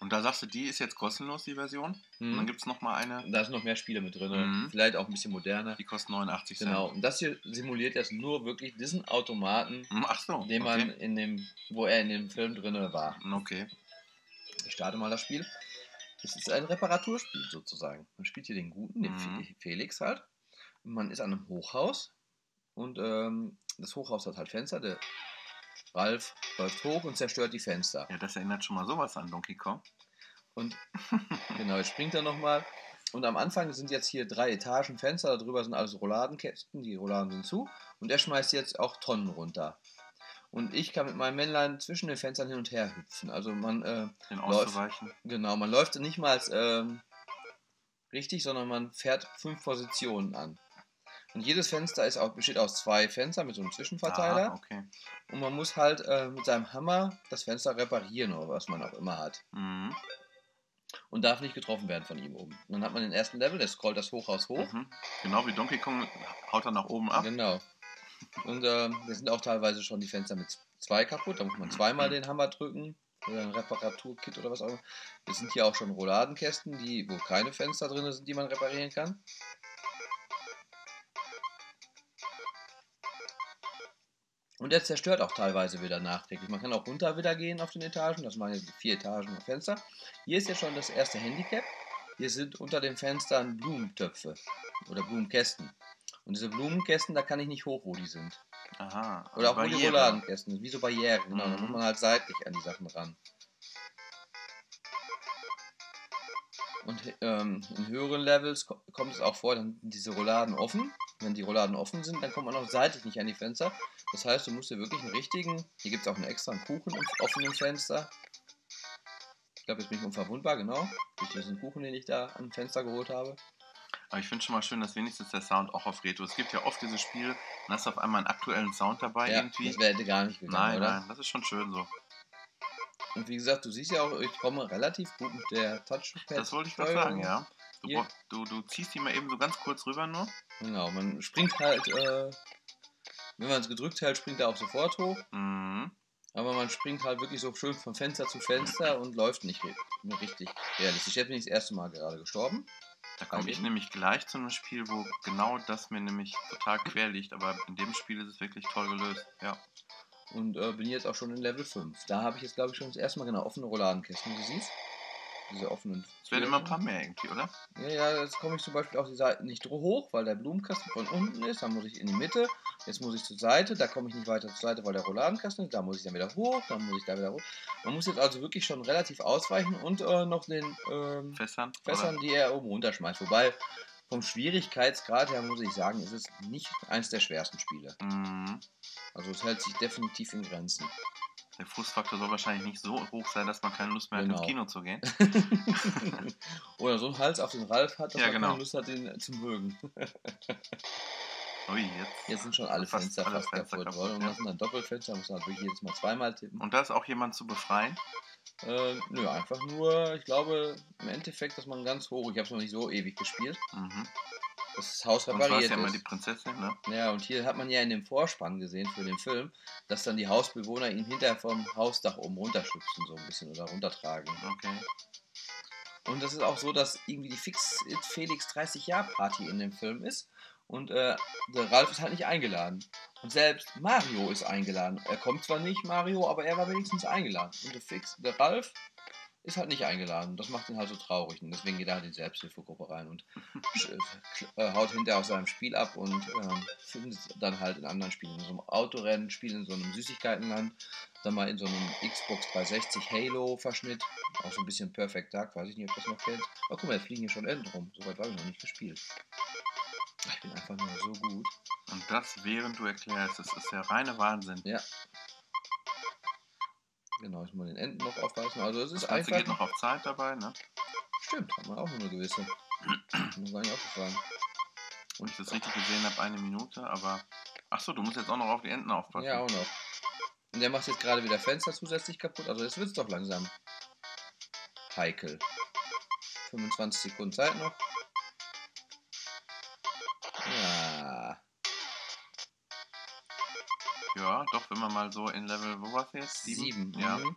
und da sagst du, die ist jetzt kostenlos, die Version. Mhm. Und dann gibt es nochmal eine. Da sind noch mehr Spiele mit drin. Mhm. Vielleicht auch ein bisschen moderner. Die kostet 89 Cent. Genau. Und das hier simuliert jetzt nur wirklich diesen Automaten, mhm, Ach so, den okay. man in dem, wo er in dem Film drin war. Okay. Ich starte mal das Spiel. Es ist ein Reparaturspiel sozusagen. Man spielt hier den Guten, den mhm. Felix halt. Man ist an einem Hochhaus und ähm, das Hochhaus hat halt Fenster. Der Ralf läuft hoch und zerstört die Fenster. Ja, das erinnert schon mal sowas an Donkey Kong. Und genau, jetzt springt er nochmal. Und am Anfang sind jetzt hier drei Etagen Fenster, darüber sind alles Rouladenkästen, die Rouladen sind zu. Und er schmeißt jetzt auch Tonnen runter. Und ich kann mit meinem Männlein zwischen den Fenstern hin und her hüpfen. Also man äh, läuft, genau, man läuft nicht mal ähm, richtig, sondern man fährt fünf Positionen an. Und jedes Fenster ist auch, besteht aus zwei Fenstern mit so einem Zwischenverteiler. Ah, okay. Und man muss halt äh, mit seinem Hammer das Fenster reparieren oder was man auch immer hat. Mhm. Und darf nicht getroffen werden von ihm oben. Und dann hat man den ersten Level, der scrollt das Hochhaus hoch. Mhm. Genau wie Donkey Kong haut er nach oben ab. Genau. Und äh, da sind auch teilweise schon die Fenster mit zwei kaputt. Da muss man zweimal den Hammer drücken. Oder ein Reparaturkit oder was auch immer. Wir sind hier auch schon Rouladenkästen, die, wo keine Fenster drin sind, die man reparieren kann. Und er zerstört auch teilweise wieder nachträglich. Man kann auch runter wieder gehen auf den Etagen. Das waren jetzt vier Etagen und Fenster. Hier ist ja schon das erste Handicap. Hier sind unter den Fenstern Blumentöpfe oder Blumenkästen. Und diese Blumenkästen, da kann ich nicht hoch, wo die sind. Aha. Oder auch wo die Barriere. Rouladenkästen. Wie so Barrieren, genau. Da Mhm. muss man halt seitlich an die Sachen ran. Und ähm, in höheren Levels ko- kommt es auch vor, dann sind diese Rouladen offen. Wenn die Rouladen offen sind, dann kommt man auch seitlich nicht an die Fenster. Das heißt, du musst dir wirklich einen richtigen. Hier gibt es auch einen extra einen Kuchen im offenen Fenster. Ich glaube, jetzt bin ich unverwundbar, genau. Durch diesen Kuchen, den ich da am Fenster geholt habe. Aber ich finde schon mal schön, dass wenigstens der Sound auch auf Retro. Es gibt ja oft diese Spiele, dann hast du auf einmal einen aktuellen Sound dabei ja, irgendwie. das wäre gar nicht gegangen, Nein, oder? nein, das ist schon schön so. Und wie gesagt, du siehst ja auch, ich komme relativ gut mit der Touchpad. Das wollte ich gerade sagen, ja. Du, brauch- du, du ziehst die mal eben so ganz kurz rüber nur. Genau, man springt halt, äh, wenn man es gedrückt hält, springt er auch sofort hoch. Mhm. Aber man springt halt wirklich so schön von Fenster zu Fenster und läuft nicht richtig realistisch. Jetzt bin ich das erste Mal gerade gestorben. Da komme ich nämlich gleich zu einem Spiel, wo genau das mir nämlich total quer liegt. Aber in dem Spiel ist es wirklich toll gelöst. Ja. Und äh, bin jetzt auch schon in Level 5. Da habe ich jetzt, glaube ich, schon das erste Mal genau offene Rouladenkästen, du siehst. Diese offenen. Es werden immer ein Türen. paar mehr irgendwie, oder? Ja, ja, jetzt komme ich zum Beispiel auf die Seite nicht hoch, weil der Blumenkasten von unten ist. Dann muss ich in die Mitte. Jetzt muss ich zur Seite. Da komme ich nicht weiter zur Seite, weil der Rouladenkasten ist. Da muss ich dann wieder hoch. Dann muss ich da wieder hoch. Man muss jetzt also wirklich schon relativ ausweichen und äh, noch den ähm, Fässern? Fässern, die er oben runterschmeißt. Wobei vom Schwierigkeitsgrad her muss ich sagen, ist es nicht eins der schwersten Spiele. Mhm. Also es hält sich definitiv in Grenzen. Der Frustfaktor soll wahrscheinlich nicht so hoch sein, dass man keine Lust mehr hat, Genau. ins Kino zu gehen. Oder so einen Hals auf den Ralf hat, dass Ja, man genau. keine Lust hat, den zu mögen. Ui, jetzt. Jetzt sind schon alle Fast Fenster fast Fenster kaputt kaputt, worden. Und ja. das sind dann Doppelfenster, muss man wirklich jedes Mal zweimal tippen. Und da ist auch jemand zu befreien. Äh, nö, einfach nur, ich glaube, im Endeffekt, dass man ganz hoch, ich habe es noch nicht so ewig gespielt, Mhm. Das Haus Und zwar ist repariert ja immer ist. die Prinzessin, ne? Ja, und hier hat man ja in dem Vorspann gesehen für den Film, dass dann die Hausbewohner ihn hinterher vom Hausdach oben runterschubsen, so ein bisschen oder runtertragen. Okay. Und das ist auch so, dass irgendwie die Fix It Felix 30 Jahr Party in dem Film ist. Und äh, der Ralf ist halt nicht eingeladen. Und selbst Mario ist eingeladen. Er kommt zwar nicht, Mario, aber er war wenigstens eingeladen. Und der Fix, der Ralf ist halt nicht eingeladen. Das macht ihn halt so traurig. Und deswegen geht er halt in die Selbsthilfegruppe rein und sch- äh, haut hinterher aus seinem Spiel ab und ähm, findet dann halt in anderen Spielen. In so einem Autorennen, Spiel in so einem Süßigkeitenland, dann mal in so einem Xbox 360 Halo-Verschnitt. Auch so ein bisschen Perfect Dark, weiß ich nicht, ob das noch kennt. Oh, guck mal, jetzt fliegen hier schon Enden rum. Soweit habe ich noch nicht gespielt. Ich bin einfach nur so gut. Und das, während du erklärst, das ist der reine Wahnsinn. Ja. Genau, ich muss den Enden noch aufreißen. Also es ist Das Ganze einfach. geht noch auf Zeit dabei, ne? Stimmt, hat man auch nur eine gewisse. Mir gar nicht aufgefallen. Und ich das richtig gesehen habe, eine Minute, aber. Achso, du musst jetzt auch noch auf die Enden aufpassen. Ja, auch noch. Und der macht jetzt gerade wieder Fenster zusätzlich kaputt. Also jetzt wird es doch langsam heikel. 25 Sekunden Zeit noch. Ja, doch, wenn man mal so in Level, wo war's jetzt? Sieben. Ja, Mhm.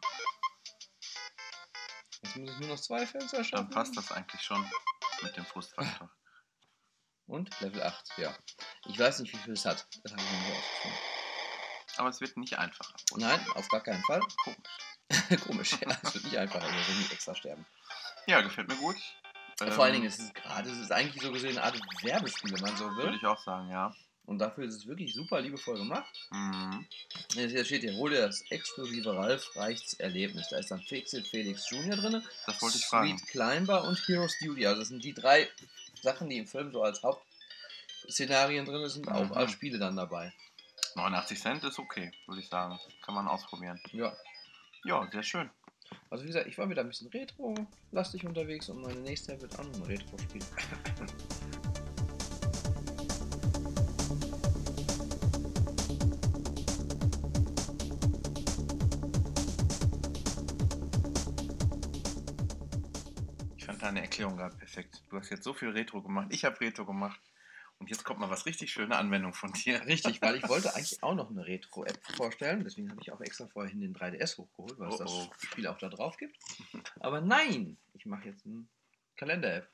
Jetzt muss ich nur noch zwei Fenster schaffen. dann passt das eigentlich schon mit dem Frustfaktor. Und Level 8, ja. Ich weiß nicht, wie viel es hat. Das habe ich noch nicht ausgefunden. Aber es wird nicht einfacher. Nein, auf gar keinen Fall. Komisch. Komisch, ja. Es wird nicht einfacher, wir werden nicht extra sterben. Ja, gefällt mir gut. Vor allen Ähm, Dingen ist es gerade, es ist eigentlich so gesehen eine Art Werbespiel, wenn man so Würde will. ich auch sagen, ja. Und dafür ist es wirklich super liebevoll gemacht. Mhm. Hier steht hier, hol dir das exklusive Ralf Reichts Erlebnis. Da ist dann Fixit Felix Jr. drin, Das wollte ich Sweet fragen. Climber und Heroes Duty. Also das sind die drei Sachen, die im Film so als Hauptszenarien drin sind, auch Mhm. als Spiele dann dabei. 89 Cent ist okay, würde ich sagen. Kann man ausprobieren. Ja. Ja, sehr schön. Also wie gesagt, ich war wieder ein bisschen retro-lastig unterwegs und meine nächste wird auch noch ein Retro-Spiel. Erklärung gerade perfekt. Du hast jetzt so viel Retro gemacht. Ich habe Retro gemacht. Und jetzt kommt mal was richtig schöne Anwendung von dir. Richtig, weil ich wollte eigentlich auch noch eine Retro-App vorstellen. Deswegen habe ich auch extra vorhin den 3DS hochgeholt, weil es Oh, oh. das Spiel auch da drauf gibt. Aber nein, ich mache jetzt eine Kalender-App.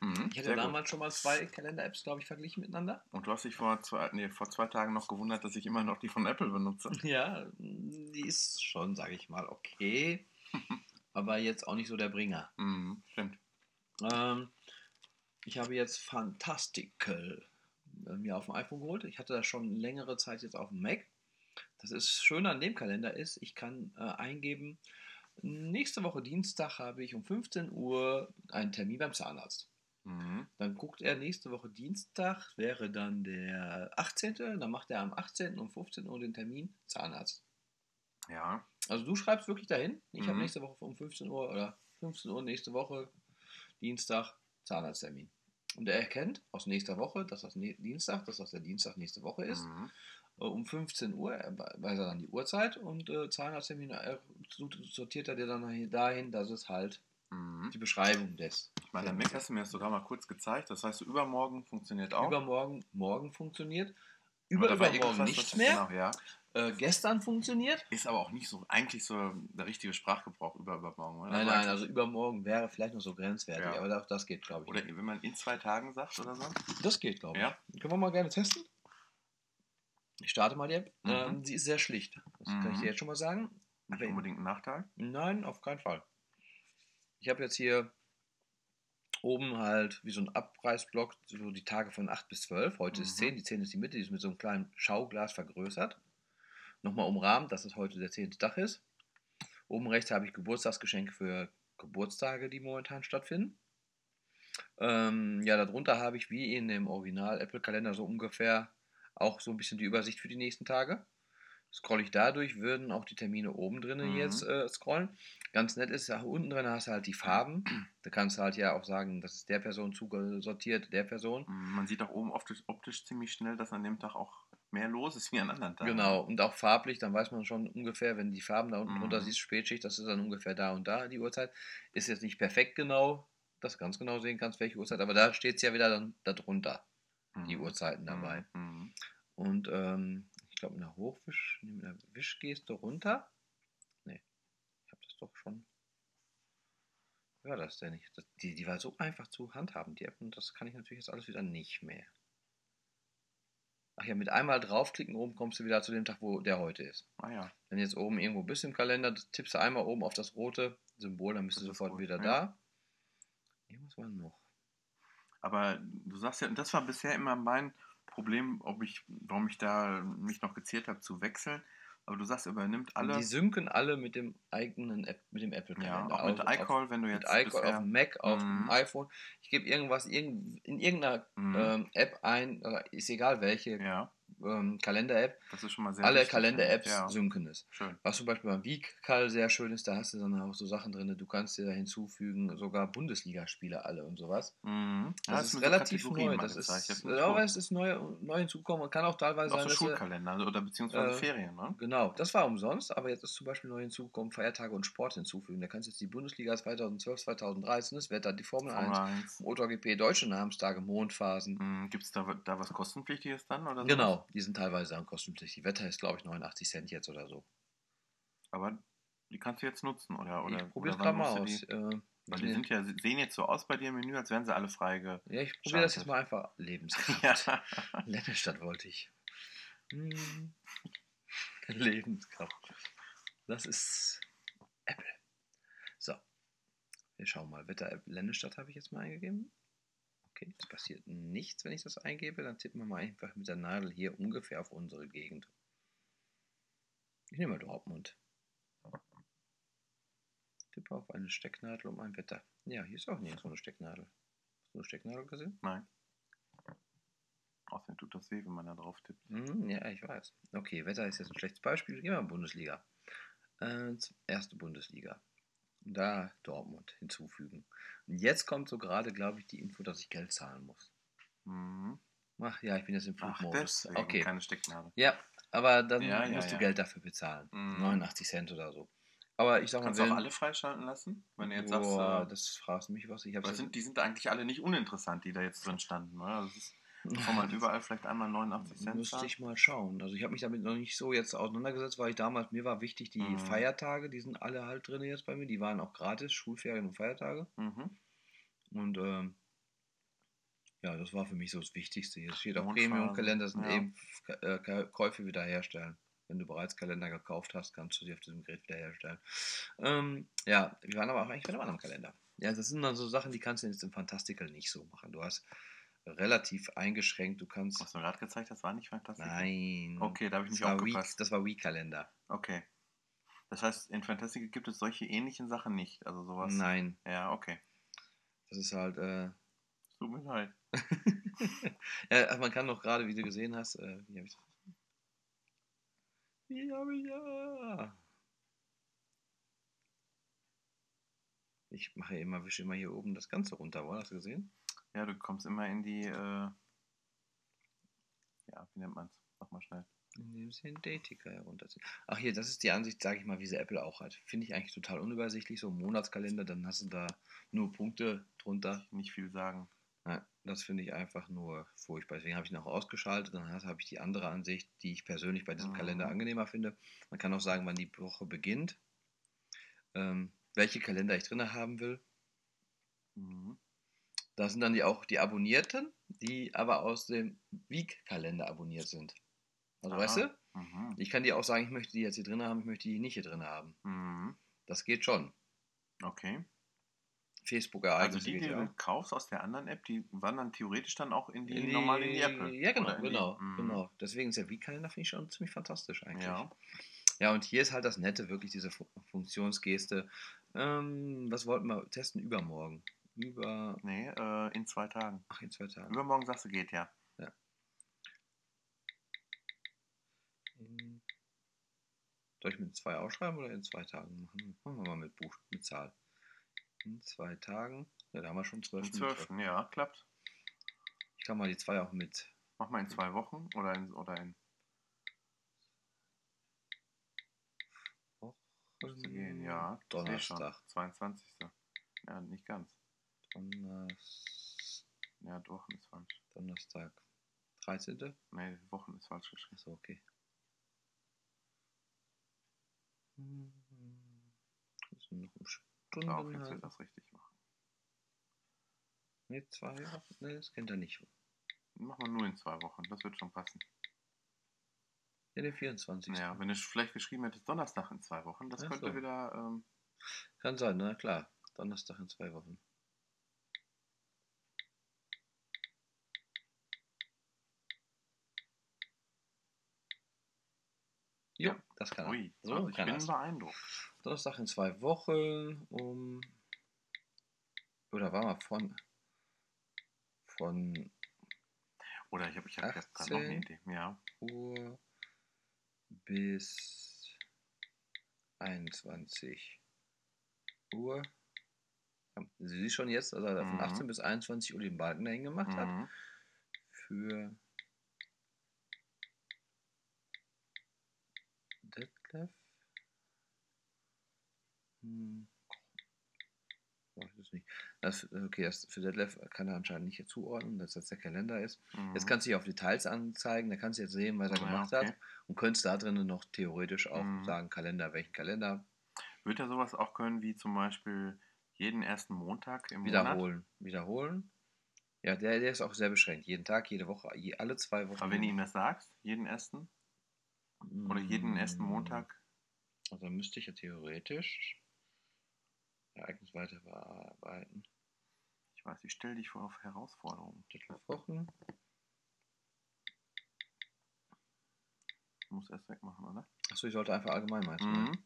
Mhm, Ich hatte sehr gut. damals schon mal zwei Kalender-Apps, glaube ich, verglichen miteinander. Und du hast dich vor zwei, nee, vor zwei Tagen noch gewundert, dass ich immer noch die von Apple benutze. Ja, die ist schon, sage ich mal, okay. aber jetzt auch nicht so der Bringer. Mhm, stimmt. Ähm, ich habe jetzt Fantastical äh, mir auf dem iPhone geholt. Ich hatte das schon längere Zeit jetzt auf dem Mac. Das ist schön an dem Kalender ist, ich kann äh, eingeben, nächste Woche Dienstag habe ich um 15 Uhr einen Termin beim Zahnarzt. Mhm. Dann guckt er nächste Woche Dienstag, wäre dann der 18. Dann macht er am 18. um 15 Uhr den Termin Zahnarzt. Ja. Also du schreibst wirklich dahin, ich habe Mhm. nächste Woche um 15 Uhr oder 15 Uhr nächste Woche Dienstag Zahnarzttermin. Und er erkennt aus nächster Woche, dass das Dienstag, dass das der Dienstag nächste Woche ist. Mhm. Äh, Um 15 Uhr er weiß er dann die Uhrzeit und äh, Zahnarzttermin äh, sortiert er dir dann dahin, dass es halt Mhm. die Beschreibung des Ich meine, der Mac hast du mir das sogar mal kurz gezeigt. Das heißt, übermorgen funktioniert auch. übermorgen morgen funktioniert. Über nichts was- mehr. Genau, ja. Äh, gestern funktioniert. Ist aber auch nicht so, eigentlich so der richtige Sprachgebrauch über übermorgen, oder? Nein, nein, also übermorgen wäre vielleicht noch so grenzwertig, Ja. aber auch das geht, glaube ich. Oder nicht. wenn man in zwei Tagen sagt oder so. Das geht, glaube ich. Ja. Können wir mal gerne testen? Ich starte mal die App. Mhm. Ähm, sie ist sehr schlicht. Das kann ich Mhm. dir jetzt schon mal sagen. Nicht unbedingt ein Nachteil. Nein, auf keinen Fall. Ich habe jetzt hier oben halt wie so ein Abreißblock, so die Tage von 8 bis 12. Heute ist Mhm. 10, die 10 ist die Mitte, die ist mit so einem kleinen Schauglas vergrößert. Nochmal umrahmt, dass es heute der 10. Tag ist. Oben rechts habe ich Geburtstagsgeschenke für Geburtstage, die momentan stattfinden. Ähm, ja, darunter habe ich wie in dem Original Apple-Kalender so ungefähr auch so ein bisschen die Übersicht für die nächsten Tage. Scroll ich dadurch, würden auch die Termine oben drinnen Mhm. jetzt äh, scrollen. Ganz nett ist, ja, unten drin hast du halt die Farben. Da kannst du halt ja auch sagen, das ist der Person zugesortiert, der Person. Mhm, Man sieht auch oben optisch, optisch ziemlich schnell, dass an dem Tag auch mehr los ist wie an anderen Tagen. Genau, und auch farblich, dann weiß man schon ungefähr, wenn die Farben da unten Mhm. drunter siehst, Spätschicht, das ist dann ungefähr da und da die Uhrzeit. Ist jetzt nicht perfekt genau, dass du ganz genau sehen kannst, welche Uhrzeit, aber da steht es ja wieder dann darunter, die Mhm. Uhrzeiten dabei. Mhm. Und ähm, glaube, mit einer Hochwisch, nee, mit einer Wischgeste runter. Nee, ich habe das doch schon. Wie war das denn nicht? Das, die, die war so einfach zu handhaben, die App, und das kann ich natürlich jetzt alles wieder nicht mehr. Ach ja, mit einmal draufklicken oben kommst du wieder zu dem Tag, wo der heute ist. Ah ja. Wenn du jetzt oben irgendwo bist im Kalender, tippst du einmal oben auf das rote Symbol, dann bist du Das ist sofort rot, wieder ja. da. Irgendwas war noch. Aber du sagst ja, und das war bisher immer mein Problem, ob ich, warum ich da mich noch geziert habe zu wechseln. Aber du sagst, er übernimmt alle. Die synken alle mit dem eigenen App, mit dem ja, Apple-Kalender. auch mit Auf- auf- iCall, wenn du mit jetzt iCloud bisher, auf dem Mac, auf dem Mhm. iPhone. Ich gebe irgendwas irgend, in irgendeiner Mhm. ähm, App ein, ist egal welche ja, ähm, Kalender-App. das ist schon mal sehr Alle Kalender-Apps Ja, synken es. schön. Was zum Beispiel beim Weekcall sehr schön ist, da hast du dann auch so Sachen drin, du kannst dir da hinzufügen, sogar Bundesligaspiele alle und sowas. Mhm. Ja, Das ist mir so relativ Kategorien neu. Das ist, ja, aber es ist neu, neu hinzukommen und kann auch teilweise auch sein, so du- Schulkalender oder beziehungsweise äh, Ferien, ne? Genau, das war umsonst, aber jetzt ist zum Beispiel neu hinzugekommen, Feiertage und Sport hinzufügen. Da kannst du jetzt die Bundesliga 2012, 2013, das Wetter, die Formel 1, Formel 1. MotoGP, deutsche Namenstage, Mondphasen. Gibt es da, da was kostenpflichtiges dann? Oder so? Genau, die sind teilweise dann kostenpflichtig. Wetter ist, glaube ich, 89 Cent jetzt oder so. Aber die kannst du jetzt nutzen, oder? oder ich probiere es gerade mal aus. Die, Äh, weil die sind ja, sehen jetzt so aus bei dir im Menü, als wären sie alle freige. ja, ich probiere das jetzt mal einfach. Lebenskraft. Ja. Lennestadt wollte ich. Hm. Lebenskraft. Das ist Apple. So. Wir schauen mal. Wetter-App Lennestadt habe ich jetzt mal eingegeben. Okay, es passiert nichts, wenn ich das eingebe. Dann tippen wir mal einfach mit der Nadel hier ungefähr auf unsere Gegend. Ich nehme mal Dortmund. Tippe auf eine Stecknadel um ein Wetter. Ja, hier ist auch nirgendwo eine Stecknadel. Hast du eine Stecknadel gesehen? Nein. Außerdem tut das weh, wenn man da drauf tippt. Hm, ja, ich weiß. Okay, Wetter ist jetzt ein schlechtes Beispiel. Gehen wir mal Bundesliga. Äh, erste Bundesliga. Da Dortmund hinzufügen. Und jetzt kommt so gerade, glaube ich, die Info, dass ich Geld zahlen muss. Mhm. Ach ja, ich bin jetzt im Flugmodus. Okay. keine Stecknadel. Ja, aber dann Ja, ja, musst du ja. Geld dafür bezahlen. Mhm. 89 Cent oder so. Aber ich sag mal, Kannst du auch alle freischalten lassen? Wenn du jetzt Boah, sagst, äh, das fragst du mich was. Ich sind, die sind eigentlich alle nicht uninteressant, die da jetzt drin standen, oder? Das ist, bevor man überall vielleicht einmal 89 Cent Müsste ich mal schauen. Also ich habe mich damit noch nicht so jetzt auseinandergesetzt, weil ich damals, mir war wichtig, die Mhm. Feiertage, die sind alle halt drin jetzt bei mir, die waren auch gratis, Schulferien und Feiertage. Mhm. Und ähm, Ja, das war für mich so das Wichtigste. Hier steht auch Premium-Kalender sind ja. eben äh, Käufe wiederherstellen. Wenn du bereits Kalender gekauft hast, kannst du sie auf diesem Gerät wiederherstellen. Ähm, ja, wir waren aber auch eigentlich bei einem anderen Kalender. Ja, das sind dann so Sachen, die kannst du jetzt im Fantastical nicht so machen. Du hast relativ eingeschränkt, du kannst. Was du gerade gezeigt hast, war nicht fantastisch. Nein. Okay, da habe ich das nicht war, Week, das war Wii-Kalender. Okay. Das heißt, in Fantastic gibt es solche ähnlichen Sachen nicht. Also sowas. Nein, Ja, okay. das ist halt. Äh, Tut mir leid. ja, man kann noch gerade, wie du gesehen hast, äh, wie habe ich Wie habe ich ja. Ich mache immer, wische immer hier oben das Ganze runter, oder? Hast du gesehen? Ja, du kommst immer in die, äh, ja, wie nennt man's? Mach mal schnell. Indem sie den Dayticker herunterziehen. Ach hier, das ist die Ansicht, sage ich mal, wie sie Apple auch hat. Finde ich eigentlich total unübersichtlich, so ein Monatskalender, dann hast du da nur Punkte drunter. Nicht viel sagen. Ja, das finde ich einfach nur furchtbar. Deswegen habe ich ihn auch ausgeschaltet. Dann habe ich die andere Ansicht, die ich persönlich bei diesem Mhm. Kalender angenehmer finde. Man kann auch sagen, wann die Woche beginnt, ähm, welche Kalender ich drin haben will. Mhm. Da sind dann die auch die Abonnierten, die aber aus dem Week-Kalender abonniert sind. Also Aha. weißt du, Mhm. ich kann dir auch sagen, ich möchte die jetzt hier drin haben, ich möchte die nicht hier drin haben. Mhm. Das geht schon. Okay. Facebook Also die, die ja du kaufst aus der anderen App, die wandern theoretisch dann auch in die, In normal in die Apple. Ja, genau, in die- genau, Mhm. genau. Deswegen ist der Week-Kalender, finde ich schon ziemlich fantastisch eigentlich. Ja. Ja, und hier ist halt das Nette, wirklich diese Fu- Funktionsgeste. Ähm, was wollten wir testen? Übermorgen. Über. Nee, äh, in zwei Tagen. Ach, in zwei Tagen. Übermorgen sagst du geht, ja. In, soll ich mit zwei ausschreiben oder in zwei Tagen machen? Machen wir mal mit Buch, mit Zahl. In zwei Tagen. Ja, da haben wir schon zwölf. Am 12. Ja, klappt. Ich kann mal die zwei auch mit. Mach mal in zwei Wochen oder in, oder in gehen, ja. Donnerstag. 22. Ja, nicht ganz. Donnerstag. Ja, Wochen ist falsch. Donnerstag. 13. Nee, Wochen ist falsch geschrieben. Achso, okay. Müssen wir noch um Stunden Auf, jetzt wird das richtig machen. Ne, zwei Wochen? Ne, das kennt er nicht. Mach mal nur in zwei Wochen, das wird schon passen. Ja, der 24. Ja, wenn du vielleicht geschrieben hättest, Donnerstag in zwei Wochen, das Ach könnte so. wieder. Ähm, Kann sein, na klar. Donnerstag in zwei Wochen. Jo, Ja. das kann er. ui, So also ich kann bin er's. beeindruckt. Donnerstag in zwei Wochen um. Oder war mal von. Von Oder ich habe ich hab jetzt gerade noch eine 18. Idee. Ja. Uhr bis 21 Uhr. Sie sieht schon jetzt, also er von Mhm. 18 bis 21 Uhr den Balken dahin gemacht hat. Mhm. Für Detlef. Hm. Weiß ich nicht. Das, okay, das für Detlef kann er anscheinend nicht zuordnen, dass das der Kalender ist. Mhm. Jetzt kannst du dich auf Details anzeigen, da kannst du jetzt sehen, was er Ja, gemacht okay. hat und könntest da drinnen noch theoretisch auch Mhm. sagen, Kalender, welchen Kalender, Wird er sowas auch können wie zum Beispiel jeden ersten Montag im Monat? wiederholen, wiederholen. Ja, der, der ist auch sehr beschränkt. Jeden Tag, jede Woche, je, alle zwei Wochen. Aber wenn du ihm das sagst, jeden ersten oder jeden ersten Mm, Montag, Also dann müsste ich ja theoretisch Ereignis weiter bearbeiten. ich weiß, ich stelle dich vor auf Herausforderungen. Detlef Wochen. Muss erst wegmachen, oder? Achso, ich sollte einfach allgemein meinst du, ne? Mhm.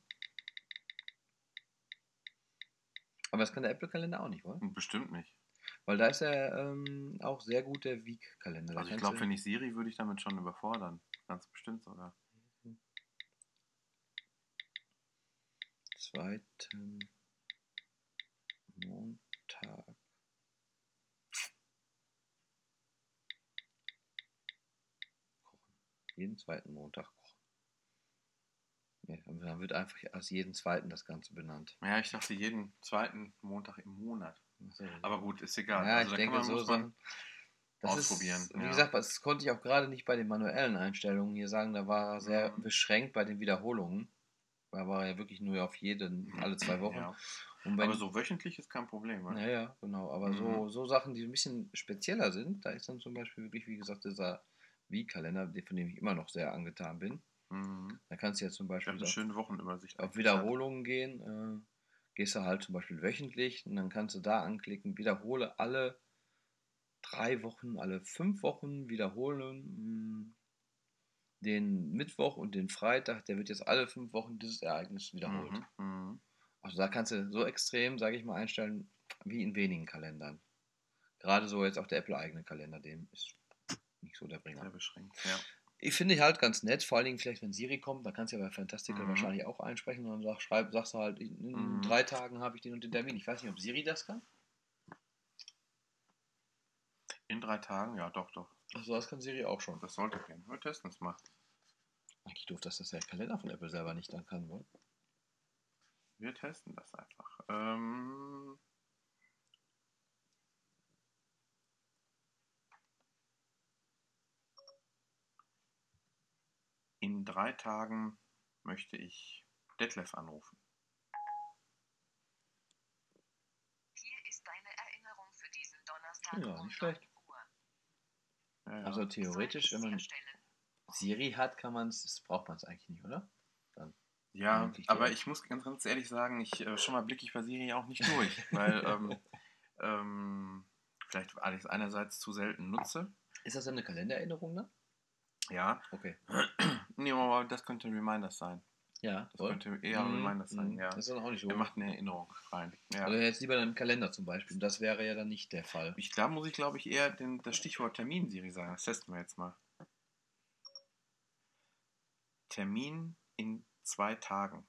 Aber das kann der Apple-Kalender auch nicht, oder? Bestimmt nicht. Weil da ist ja ähm, auch sehr gut der Week-Kalender. Also ich glaube, wenn ich Siri, würde ich damit schon überfordern. Ganz bestimmt sogar. zweiten Montag. Kochen. Jeden zweiten Montag kochen. Ja, dann wird einfach als jeden zweiten das Ganze benannt. Ja, ich dachte jeden zweiten Montag im Monat. Aber gut, ist egal. ja, also ich denke, man, so muss man, ausprobieren, Ist, wie ja. gesagt, das konnte ich auch gerade nicht bei den manuellen Einstellungen hier sagen. Da war er sehr Mhm. beschränkt bei den Wiederholungen. Da war er ja wirklich nur auf jeden, alle zwei Wochen. Ja. Aber so wöchentlich ist kein Problem, oder? Naja, genau. Aber so, Mhm. so Sachen, die ein bisschen spezieller sind, da ist dann zum Beispiel wirklich, wie gesagt, dieser Wie-Kalender, von dem ich immer noch sehr angetan bin. Mhm. Da kannst du ja zum Beispiel auf, schöne Wochenübersicht. auf Wiederholungen gehen. Äh, gehst du halt zum Beispiel wöchentlich und dann kannst du da anklicken, wiederhole alle drei Wochen, alle fünf Wochen, wiederholen mh, den Mittwoch und den Freitag, der wird jetzt alle fünf Wochen dieses Ereignis wiederholt. Mhm. Mhm. Also da kannst du so extrem, sage ich mal, einstellen, wie in wenigen Kalendern. Gerade so jetzt auch der Apple-eigene Kalender, dem ist nicht so der Bringer. Sehr beschränkt. Ja. Ich finde ich halt ganz nett, vor allen Dingen vielleicht, wenn Siri kommt, da kannst du ja bei Fantastical Mhm. wahrscheinlich auch einsprechen und dann sag, schreib, sagst du halt, in Mhm. drei Tagen habe ich den und den Termin. Ich weiß nicht, ob Siri das kann. In drei Tagen, ja, doch, doch. Also das kann Siri auch schon. Das sollte gehen. Wir testen es mal. Eigentlich doof, dass das der Kalender von Apple selber nicht dann kann, oder? Wir testen das einfach. Ähm, in drei Tagen möchte ich Detlef anrufen. Hier ist deine Erinnerung für diesen Donnerstag Ja, nicht schlecht. 9 Uhr. Ja, ja. Also theoretisch, wenn man. Siri hat, kann man es, braucht man es eigentlich nicht, oder? Ja aber ich muss ganz, ganz ehrlich sagen, ich äh, schon mal blicke ich bei Siri auch nicht durch, weil ähm, ähm, vielleicht weil ich es einerseits zu selten nutze. Ist das dann eine Kalendererinnerung, ne? Ja, Okay. nee, aber das könnte Reminders sein. Ja, Das voll. könnte eher Mhm, Reminders sein, mhm. ja. Das ist dann auch nicht so. Er macht eine Erinnerung rein. Ja. Oder jetzt lieber dann im Kalender zum Beispiel. Das wäre ja dann nicht der Fall. Ich, da muss ich, glaube ich, eher den, das Stichwort Termin Siri sagen. Das testen wir jetzt mal. Termin in zwei Tagen.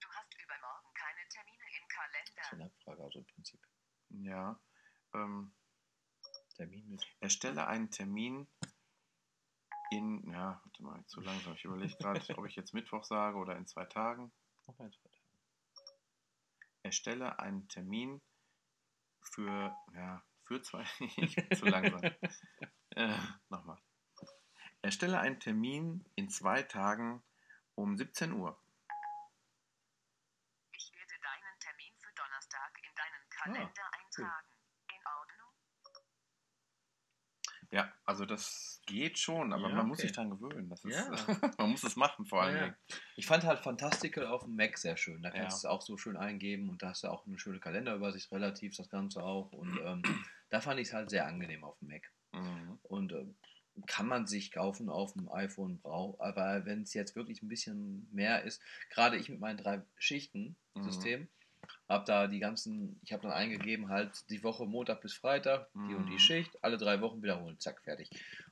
Du hast übermorgen keine Termine im Das ist Kalender. eine Abfrage, also im Prinzip. Ja. Ähm, Termin mit. erstelle einen Termin in, ja, warte mal, zu langsam. Ich überlege gerade, ob ich jetzt Mittwoch sage oder in zwei Tagen. Noch ein, zwei Tage. Erstelle einen Termin für, ja, für zwei, ich bin zu langsam. Äh, Nochmal. Erstelle einen Termin in zwei Tagen um 17 Uhr. Ich werde deinen Termin für Donnerstag in deinen Kalender eintragen. In Ordnung? Ja, also das geht schon, aber Ja, man muss okay. sich dran gewöhnen. Das ist, Ja. man muss es machen vor allen Ja. Ich fand halt Fantastical auf dem Mac sehr schön. Da kannst Ja. du es auch so schön eingeben und da hast du auch eine schöne Kalenderübersicht relativ, das Ganze auch. Und ähm, da fand ich es halt sehr angenehm auf dem Mac. Mhm. Und ähm, kann man sich kaufen auf dem iPhone, brau aber wenn es jetzt wirklich ein bisschen mehr ist, gerade ich mit meinen drei Schichten Mhm. System, habe da die ganzen, ich habe dann eingegeben, halt die Woche Montag bis Freitag, die und die Mhm. Schicht, alle drei Wochen wiederholen, zack, fertig.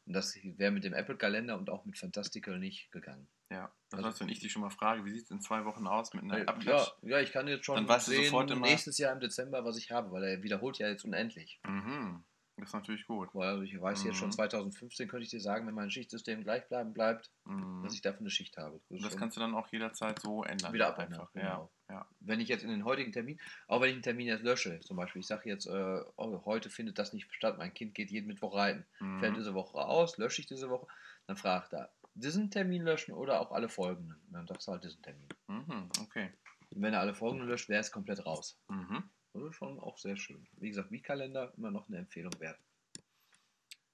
Und das wäre mit dem Apple-Kalender und auch mit Fantastical nicht gegangen. Ja, das Also- heißt, wenn ich dich schon mal frage, wie sieht es in zwei Wochen aus mit einer Weil, Update? ja, ja, ich kann jetzt schon Dann sehen, nächstes Jahr im Dezember, was ich habe, weil er wiederholt ja jetzt unendlich. Mhm. Das ist natürlich gut. Weil ich weiß jetzt schon Mhm. 2015, könnte ich dir sagen, wenn mein Schichtsystem gleich bleiben bleibt, Mhm. dass ich dafür eine Schicht habe. Und das kannst du dann auch jederzeit so ändern. wieder abändern. Einfach. Genau. Ja, ja. Wenn ich jetzt in den heutigen Termin, auch wenn ich einen Termin jetzt lösche, zum Beispiel, ich sage jetzt, äh, oh, heute findet das nicht statt, mein Kind geht jeden Mittwoch reiten, Mhm. fällt diese Woche aus, lösche ich diese Woche, dann fragt er, diesen Termin löschen oder auch alle folgenden. Und dann sagst du halt diesen Termin. Mhm. Okay. Und wenn er alle folgenden löscht, wäre es komplett raus. Mhm. Schon auch sehr schön. Wie gesagt, wie Kalender immer noch eine Empfehlung wert.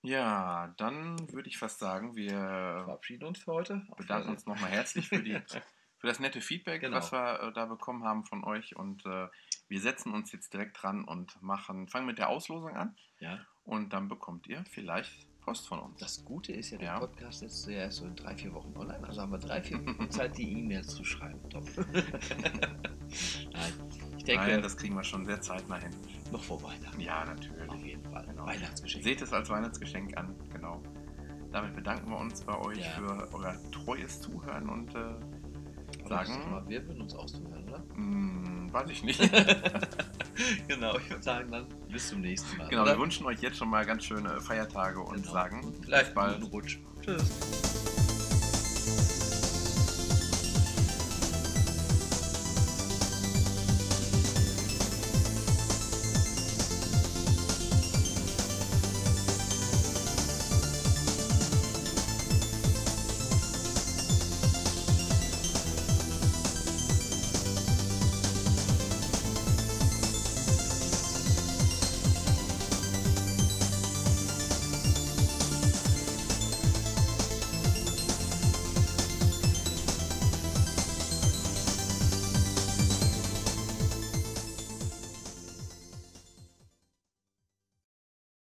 Ja, dann würde ich fast sagen, wir Verabschieden uns für heute. Auf bedanken uns nochmal herzlich für, die, für das nette Feedback, Genau. was wir äh, da bekommen haben von euch. Und äh, wir setzen uns jetzt direkt dran und machen, fangen mit der Auslosung an. Ja. Und dann bekommt ihr vielleicht Post von uns. Das Gute ist ja, der Ja. Podcast ist ja erst so in drei, vier Wochen online. Also haben wir drei, vier Wochen Zeit, die E-Mails zu schreiben. Top. Nein, ich denke, Nein, das kriegen wir schon sehr zeitnah hin. noch vor Weihnachten. Ja, Auf natürlich. jeden Fall. Genau. Weihnachtsgeschenk. Seht es als Weihnachtsgeschenk an, genau. Damit bedanken wir uns bei euch Ja. für euer treues Zuhören und äh, Aber sagen- mal, wir würden uns auch zuhören, oder? mh, weiß ich nicht. genau, ich würde sagen, dann bis zum nächsten Mal. genau, oder? wir wünschen euch jetzt schon mal ganz schöne Feiertage und Genau. sagen Vielleicht bald. Rutsch. Tschüss.